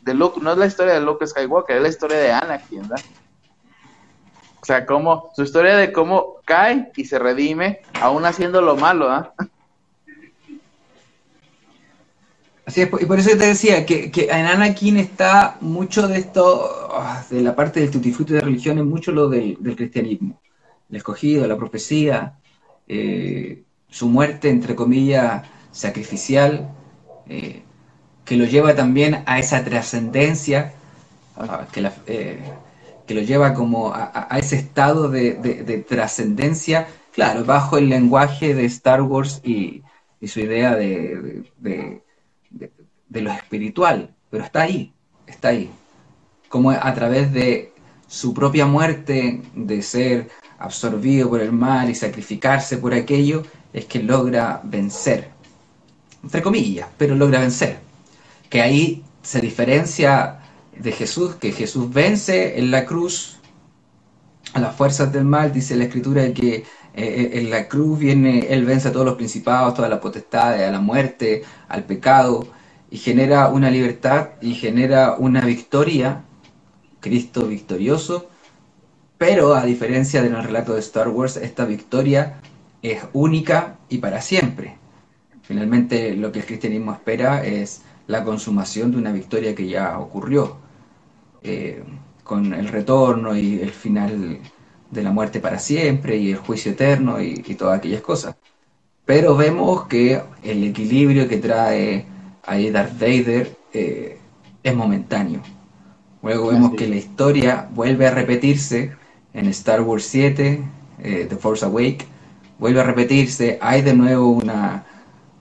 De Luke, no es la historia de Luke Skywalker, es la historia de Anakin, ¿verdad? O sea, como su historia de cómo cae y se redime, aún haciendo lo malo, ¿ah? Así es, y por eso te decía que, en Anakin está mucho de esto, ah, de la parte del tutifruto de religiones, mucho lo del, cristianismo. El escogido, la profecía, eh, su muerte, entre comillas, sacrificial, eh, que lo lleva también a esa trascendencia, ah, que, eh, que, lo lleva como a, ese estado de, trascendencia, claro, bajo el lenguaje de Star Wars y, su idea de de lo espiritual, pero está ahí, está ahí. Como a través de su propia muerte, de ser absorbido por el mal y sacrificarse por aquello, es que logra vencer. Entre comillas, pero logra vencer. Que ahí se diferencia de Jesús, que Jesús vence en la cruz a las fuerzas del mal, dice la escritura que eh, eh, en la cruz viene, Él vence a todos los principados, toda la potestad, a la muerte, al pecado, y genera una libertad y genera una victoria, Cristo victorioso, pero a diferencia del relato de Star Wars, esta victoria es única y para siempre. Finalmente lo que el cristianismo espera es la consumación de una victoria que ya ocurrió, eh, con el retorno y el final de la muerte para siempre y el juicio eterno y todas aquellas cosas. Pero vemos que el equilibrio que trae ahí Darth Vader eh, es momentáneo. Luego vemos que la historia vuelve a repetirse en Star Wars 7, eh, The Force Awake, vuelve a repetirse, hay de nuevo una,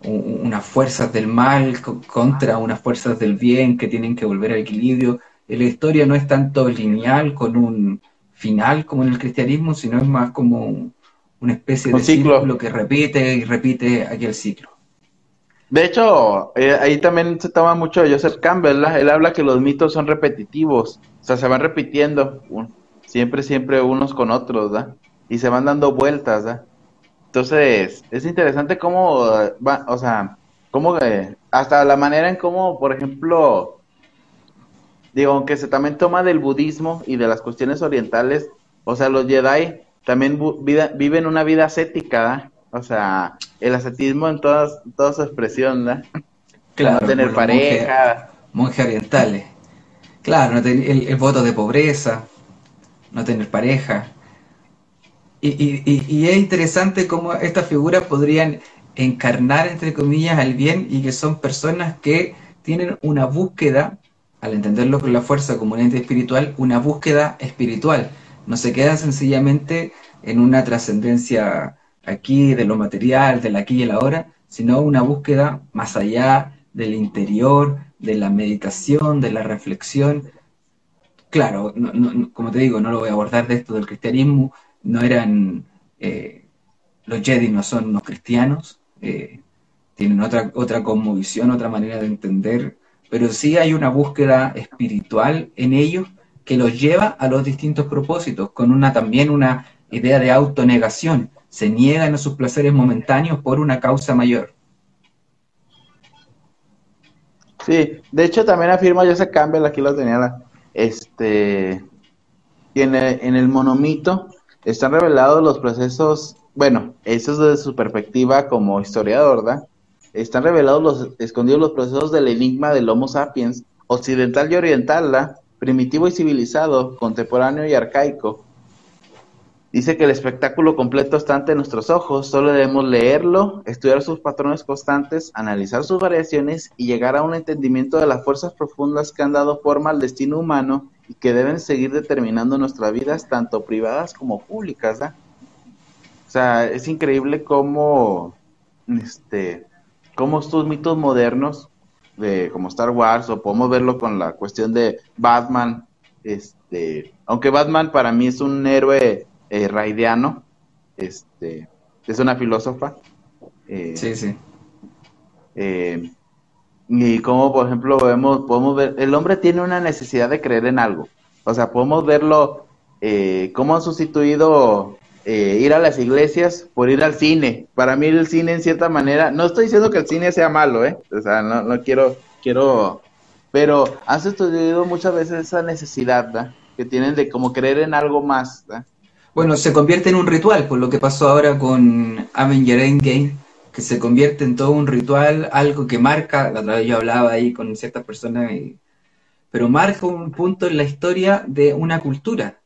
unas fuerzas del mal contra unas fuerzas del bien que tienen que volver al equilibrio. La historia no es tanto lineal con un final como en el cristianismo, sino es más como una especie de ciclo que repite y repite aquel ciclo. De hecho, eh, ahí también se toma mucho de Joseph Campbell, él habla que los mitos son repetitivos, o sea, se van repitiendo siempre, siempre unos con otros, ¿verdad? Y se van dando vueltas, ¿verdad? Entonces, es interesante cómo, va, o sea, cómo, eh, hasta la manera en cómo, por ejemplo, digo, aunque se también toma del budismo y de las cuestiones orientales, o sea, los Jedi también viven una vida ascética, ¿verdad? O sea, el ascetismo en todas, toda su expresión, ¿no? Claro. No tener pareja. Monjes orientales. Claro, el, voto de pobreza, no tener pareja. Y, es interesante cómo estas figuras podrían encarnar, entre comillas, al bien y que son personas que tienen una búsqueda, al entenderlo con la fuerza como un ente espiritual, una búsqueda espiritual. No se quedan sencillamente en una trascendencia aquí, de lo material, del aquí y el ahora, sino una búsqueda más allá del interior, de la meditación, de la reflexión. Claro, como te digo, no lo voy a abordar de esto del cristianismo, no eran, eh, los Jedi no son los cristianos, eh, tienen otra, otra cosmovisión, otra manera de entender, pero sí hay una búsqueda espiritual en ellos que los lleva a los distintos propósitos, con una también una idea de autonegación se niegan a sus placeres momentáneos por una causa mayor. Sí, de hecho también afirma Joseph Campbell, aquí lo tenía, este, en el, en el monomito están revelados los procesos, bueno, eso es desde su perspectiva como historiador, ¿verdad? Están revelados los, escondidos los procesos del enigma del Homo sapiens, occidental y oriental, ¿verdad? primitivo y civilizado, contemporáneo y arcaico, Dice que el espectáculo completo está ante nuestros ojos, solo debemos leerlo, estudiar sus patrones constantes, analizar sus variaciones y llegar a un entendimiento de las fuerzas profundas que han dado forma al destino humano y que deben seguir determinando nuestras vidas, tanto privadas como públicas. O sea, es increíble cómo, este, cómo estos mitos modernos, de, como Star Wars, o podemos verlo con la cuestión de Batman, este, aunque Batman para mí es un héroe eh, Raideano, este, es una filósofa. Eh, sí, sí. Eh, y como por ejemplo vemos, podemos ver, el hombre tiene una necesidad de creer en algo. O sea, podemos verlo, cómo han sustituido eh, ir a las iglesias por ir al cine. Para mí el cine en cierta manera, no estoy diciendo que el cine sea malo, ¿eh? O sea, no, no quiero, quiero, pero has estudiado muchas veces esa necesidad, ¿verdad? Que tienen de como creer en algo más, ¿verdad? Bueno, se convierte en un ritual, por lo que pasó ahora con Avenger Endgame, que se convierte en todo un ritual, algo que marca, la otra vez yo hablaba ahí con ciertas personas, pero marca un punto en la historia de una cultura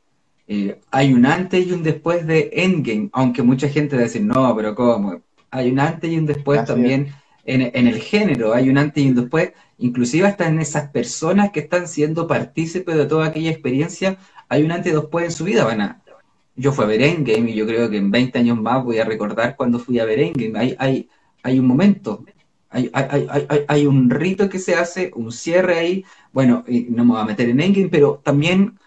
eh, hay un antes y un después de Endgame, aunque mucha gente va a decir, no, pero ¿cómo? Hay un antes y un después también en, el género, hay un antes y un después, inclusive hasta en esas personas que están siendo partícipes de toda aquella experiencia, hay un antes y después en su vida, van a... Yo fui a ver Endgame y yo creo que en 20 años más voy a recordar cuando fui a ver Endgame. Hay, hay, hay un momento, hay, hay, hay, hay, un rito que se hace, un cierre ahí. Bueno, no me voy a meter en Endgame, pero también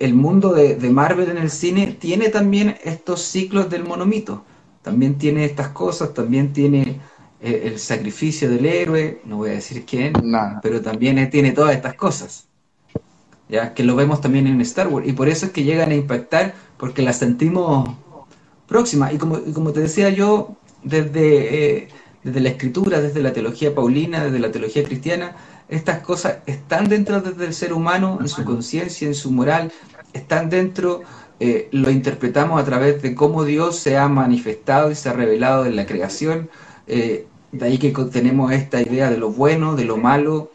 el mundo de, Marvel en el cine tiene también estos ciclos del monomito. También tiene estas cosas, también tiene eh, el sacrificio del héroe, no voy a decir quién, pero también tiene todas estas cosas. ¿ya? Que lo vemos también en Star Wars. Y por eso es que llegan a impactar, porque las sentimos próximas. Y como, como te decía yo, desde, eh, desde la escritura, desde la teología paulina, desde la teología cristiana, estas cosas están dentro del ser humano, en su conciencia, en su moral, están dentro, eh, lo interpretamos a través de cómo Dios se ha manifestado y se ha revelado en la creación. Eh, de ahí que tenemos esta idea de lo bueno, de lo malo,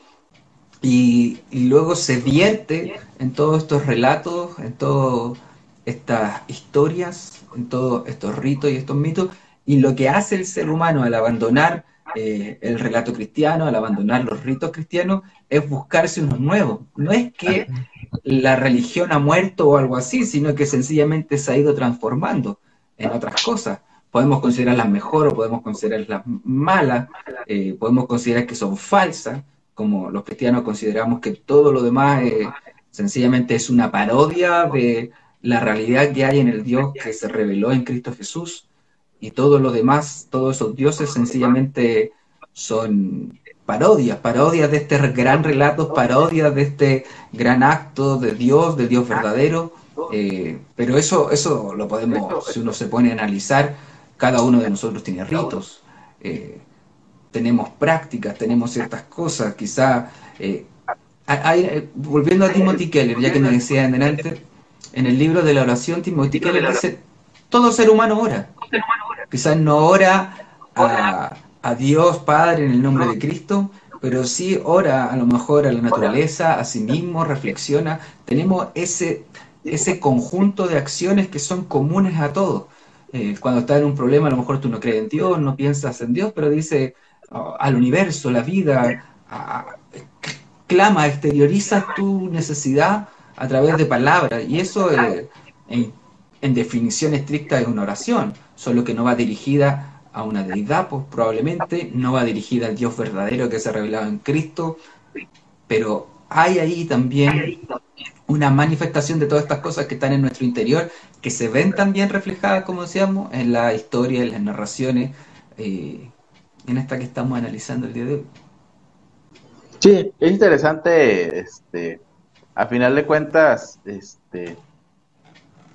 y, luego se vierte en todos estos relatos, en todas estas historias, en todos estos ritos y estos mitos, y lo que hace el ser humano al abandonar eh, el relato cristiano, al abandonar los ritos cristianos, es buscarse unos nuevos. No es que la religión ha muerto o algo así, sino que sencillamente se ha ido transformando en otras cosas. Podemos considerarlas mejor o podemos considerarlas malas, eh, podemos considerar que son falsas, como los cristianos consideramos que todo lo demás eh, sencillamente es una parodia de la realidad que hay en el Dios que se reveló en Cristo Jesús y todo lo demás, todos esos dioses sencillamente son parodias, parodias de este gran relato, parodias de este gran acto de Dios, de Dios verdadero. Eh, pero eso, eso lo podemos, si uno se pone a analizar, cada uno de nosotros tiene ritos, eh, tenemos prácticas, tenemos ciertas cosas, quizá... Eh, volviendo a Timothy Keller, ya que me decía en delante, en el libro de la oración, Timothy Keller dice, todo ser humano ora. Quizás no ora a, a Dios Padre en el nombre de Cristo, pero sí ora a lo mejor a la naturaleza, a sí mismo, reflexiona. Tenemos ese, ese conjunto de acciones que son comunes a todos. Eh, cuando estás en un problema, a lo mejor tú no crees en Dios, no piensas en Dios, pero dice oh, al universo, la vida, clama, exterioriza tu necesidad a través de palabras. Y eso, eh, en, en definición estricta, es una oración, solo que no va dirigida a una deidad, pues probablemente no va dirigida al Dios verdadero que se ha revelado en Cristo, pero hay ahí también una manifestación de todas estas cosas que están en nuestro interior, que se ven también reflejadas, como decíamos, en la historia, en las narraciones, eh, en esta que estamos analizando el día de hoy. Sí, es interesante, este, a final de cuentas, este,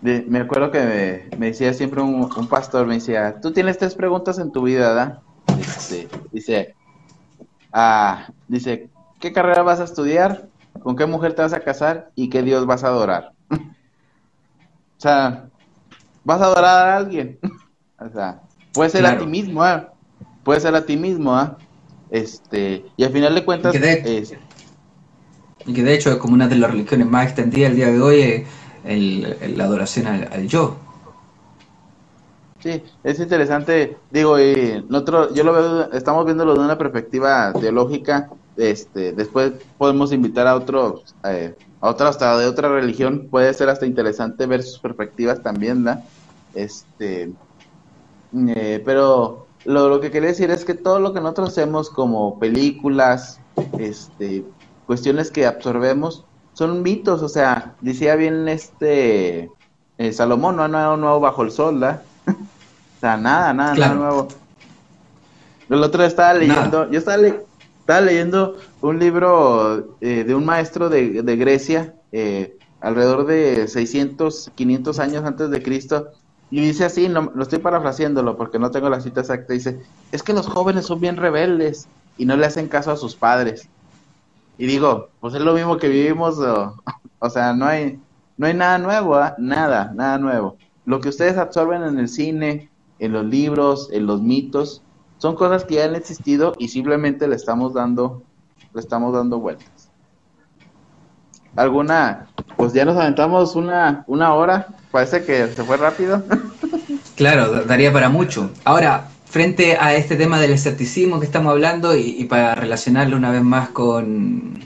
me acuerdo que me, decía siempre un, pastor, me decía, tú tienes tres preguntas en tu vida, ¿verdad? Este, dice, ah, dice, ¿qué carrera vas a estudiar? ¿Con qué mujer te vas a casar? ¿Y qué Dios vas a adorar? o sea, vas a adorar a alguien. o sea, puede ser a ti mismo, ¿eh? Puede ser a ti mismo, ¿ah? Este, y al final de cuentas... Y que de, y que de hecho es como una de las religiones más extendidas el día de hoy. Eh, el, la adoración al, yo. Sí, es interesante, digo, y nosotros, yo lo veo, estamos viéndolo de una perspectiva teológica, este, después podemos invitar a otros, eh, a hasta de otra religión, puede ser hasta interesante ver sus perspectivas también, ¿no? Este, eh, pero lo, lo, que quería decir es que todo lo que nosotros hacemos como películas, este, cuestiones que absorbemos, son mitos, o sea, decía bien este eh, Salomón, no hay nada nuevo bajo el sol, ¿da? o sea, nada, nada, nada nuevo. El otro día estaba leyendo, yo estaba, estaba, leyendo un libro eh, de un maestro de, de Grecia, eh, alrededor de 600, 500 años antes de Cristo, Y dice así, no, lo estoy parafraseándolo porque no tengo la cita exacta, dice, es que los jóvenes son bien rebeldes y no le hacen caso a sus padres. Y digo, pues es lo mismo que vivimos, o, sea, no hay, no hay nada nuevo, ¿ah? nada, nada nuevo. Lo que ustedes absorben en el cine, en los libros, en los mitos, son cosas que ya han existido y simplemente le estamos dando, le estamos dando vueltas. ¿Alguna? Pues ya nos aventamos una, una hora, parece que se fue rápido. claro, daría para mucho. Ahora, frente a este tema del escepticismo que estamos hablando y, para relacionarlo una vez más con,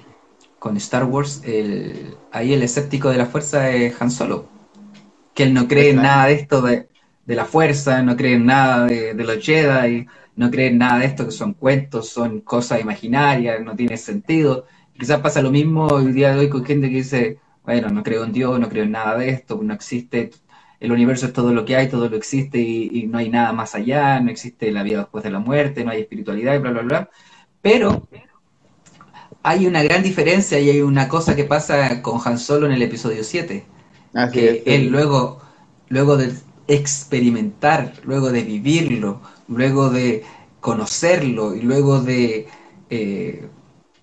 con Star Wars, el, ahí el escéptico de la fuerza es Han Solo, que él no cree en nada de esto de, la fuerza, no cree en nada de, los Jedi, no cree en nada de esto que son cuentos, son cosas imaginarias, no tiene sentido. Quizás pasa lo mismo el día de hoy con gente que dice, bueno, no creo en Dios, no creo en nada de esto, no existe el universo es todo lo que hay, todo lo existe y, no hay nada más allá, no existe la vida después de la muerte, no hay espiritualidad y bla, bla, bla. Pero hay una gran diferencia y hay una cosa que pasa con Han Solo en el episodio 7. que él luego, luego de experimentar, luego de vivirlo, luego de conocerlo y luego de eh,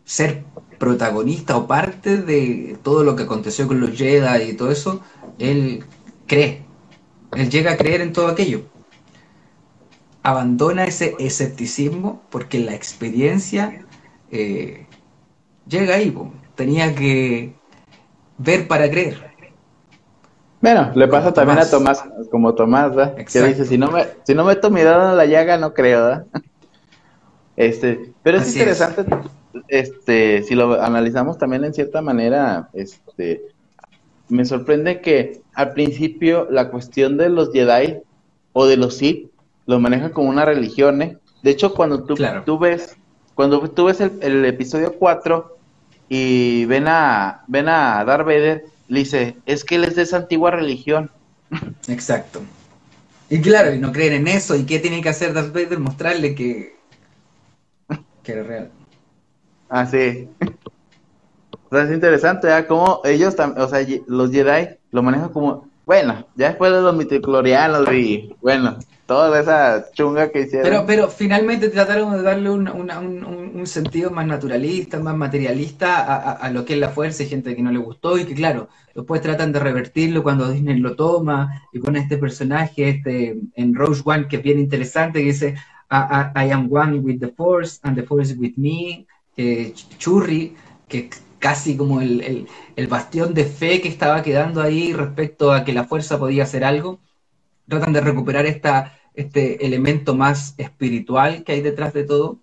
ser protagonista o parte de todo lo que aconteció con los Jedi y todo eso, él cree, él llega a creer en todo aquello. Abandona ese escepticismo porque la experiencia eh, llega ahí. Tenía que ver para creer. Bueno, le pasa también a Tomás, como Tomás, ¿verdad? Que dice, si no me, si no meto mi en la llaga, no creo, ¿verdad? Este, pero es interesante, este, si lo analizamos también en cierta manera, este, me sorprende que al principio la cuestión de los Jedi o de los Sith lo manejan como una religión, ¿eh? De hecho, cuando tú, tú ves, cuando tú ves el, episodio 4 y ven a, ven a Darth Vader, le dice, es que él es de esa antigua religión. Exacto. Y claro, y no creen en eso, ¿y qué tiene que hacer Darth Vader? Mostrarle que, que era real. Ah, sí. O sea, es interesante, ¿ya? Como ellos, o sea, los Jedi lo manejan como, bueno, ya después de los mitoclorianos y, bueno, toda esa chunga que hicieron. Pero, pero finalmente trataron de darle un, un, sentido más naturalista, más materialista a, lo que es la fuerza. Hay gente que no le gustó y que, claro, después tratan de revertirlo cuando Disney lo toma y pone este personaje este en Rose One que es bien interesante, que dice, I, am one with the force and the force with me, que Churri, que casi como el, bastión de fe que estaba quedando ahí respecto a que la fuerza podía hacer algo. Tratan de recuperar esta, este elemento más espiritual que hay detrás de todo.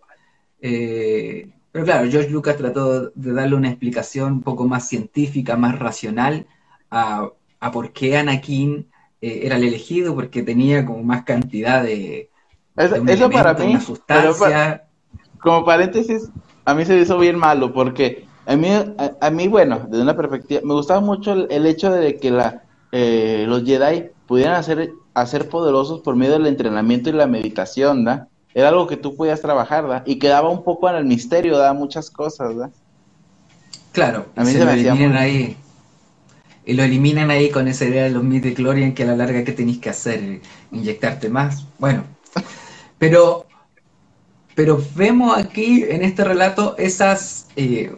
Eh, pero claro, George Lucas trató de darle una explicación un poco más científica, más racional a, por qué Anakin eh, era el elegido, porque tenía como más cantidad de... Eso, para mí, como paréntesis, a mí se hizo bien malo, porque a mí, a, mí, bueno, desde una perspectiva, me gustaba mucho el, hecho de que la, eh, los Jedi pudieran hacer, hacer poderosos por medio del entrenamiento y la meditación, ¿da? Era algo que tú podías trabajar, ¿da? Y quedaba un poco en el misterio, ¿da? Muchas cosas, ¿da? Claro, a mí se, me eliminan ahí. Y lo eliminan ahí con esa idea de los en que a la larga que tenéis que hacer, inyectarte más. Bueno, pero, pero vemos aquí en este relato esas... Eh,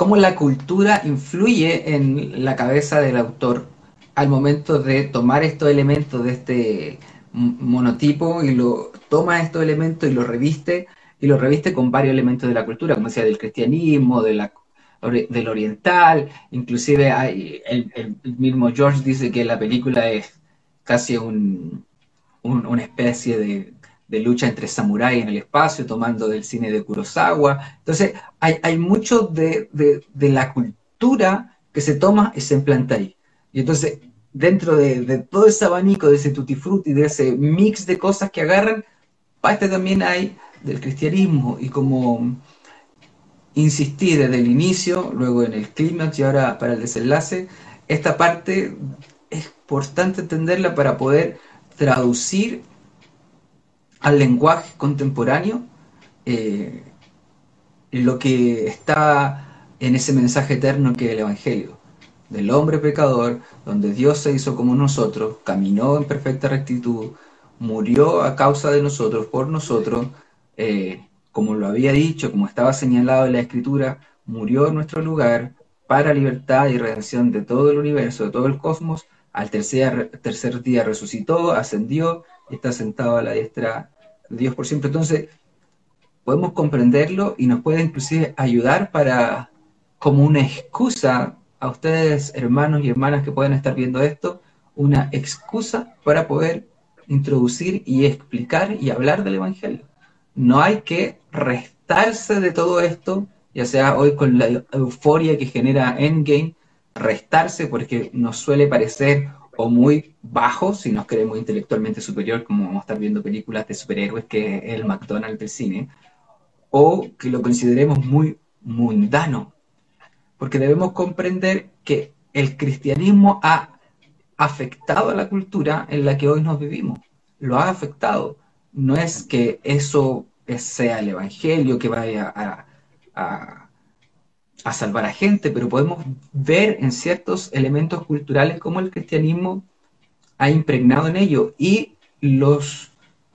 cómo la cultura influye en la cabeza del autor al momento de tomar estos elementos de este monotipo y lo toma estos elementos y lo reviste y lo reviste con varios elementos de la cultura, como decía, del cristianismo, del oriental, inclusive el, mismo George dice que la película es casi un, una especie de de lucha entre samuráis en el espacio, tomando del cine de Kurosawa. Entonces, hay, hay mucho de, la cultura que se toma y se implanta ahí. Y entonces, dentro de, todo ese abanico, de ese tutti frutti, de ese mix de cosas que agarran, parte también hay del cristianismo y como insistí desde el inicio, luego en el clímax y ahora para el desenlace, esta parte es importante entenderla para poder traducir al lenguaje contemporáneo eh, lo que está en ese mensaje eterno que es el Evangelio. del hombre pecador, donde Dios se hizo como nosotros, caminó en perfecta rectitud, murió a causa de nosotros, por nosotros, eh, como lo había dicho, como estaba señalado en la Escritura, murió en nuestro lugar para libertad y redención de todo el universo, de todo el cosmos. Al tercer, tercer día resucitó, ascendió está sentado a la diestra de Dios por siempre. Entonces, podemos comprenderlo y nos puede inclusive ayudar para, como una excusa a ustedes, hermanos y hermanas que pueden estar viendo esto, una excusa para poder introducir y explicar y hablar del Evangelio. No hay que restarse de todo esto, ya sea hoy con la euforia que genera Endgame, restarse porque nos suele parecer o muy bajo si nos creemos intelectualmente superior, como vamos a estar viendo películas de superhéroes que es el McDonald's del cine, o que lo consideremos muy mundano, porque debemos comprender que el cristianismo ha afectado a la cultura en la que hoy nos vivimos, lo ha afectado. No es que eso sea el Evangelio que vaya a, a, salvar a gente, pero podemos ver en ciertos elementos culturales cómo el cristianismo ha impregnado en ello y los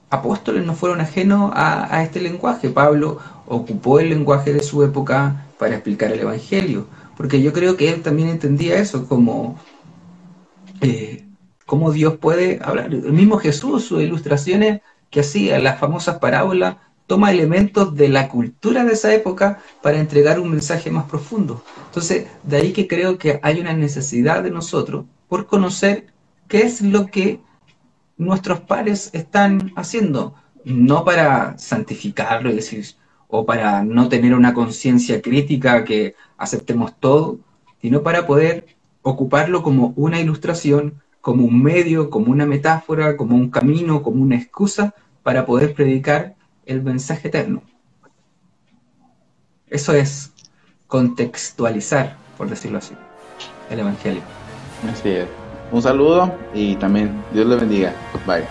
apóstoles no fueron ajenos a, este lenguaje. Pablo ocupó el lenguaje de su época para explicar el Evangelio, porque yo creo que él también entendía eso como eh, cómo Dios puede hablar. El mismo Jesús, sus ilustraciones que hacía, las famosas parábolas, toma elementos de la cultura de esa época para entregar un mensaje más profundo. Entonces, de ahí que creo que hay una necesidad de nosotros por conocer qué es lo que nuestros pares están haciendo, no para santificarlo y decir, o para no tener una conciencia crítica que aceptemos todo, sino para poder ocuparlo como una ilustración, como un medio, como una metáfora, como un camino, como una excusa para poder predicar el mensaje eterno. Eso es contextualizar, por decirlo así, el Evangelio. Así es. Un saludo y también Dios le bendiga. Bye.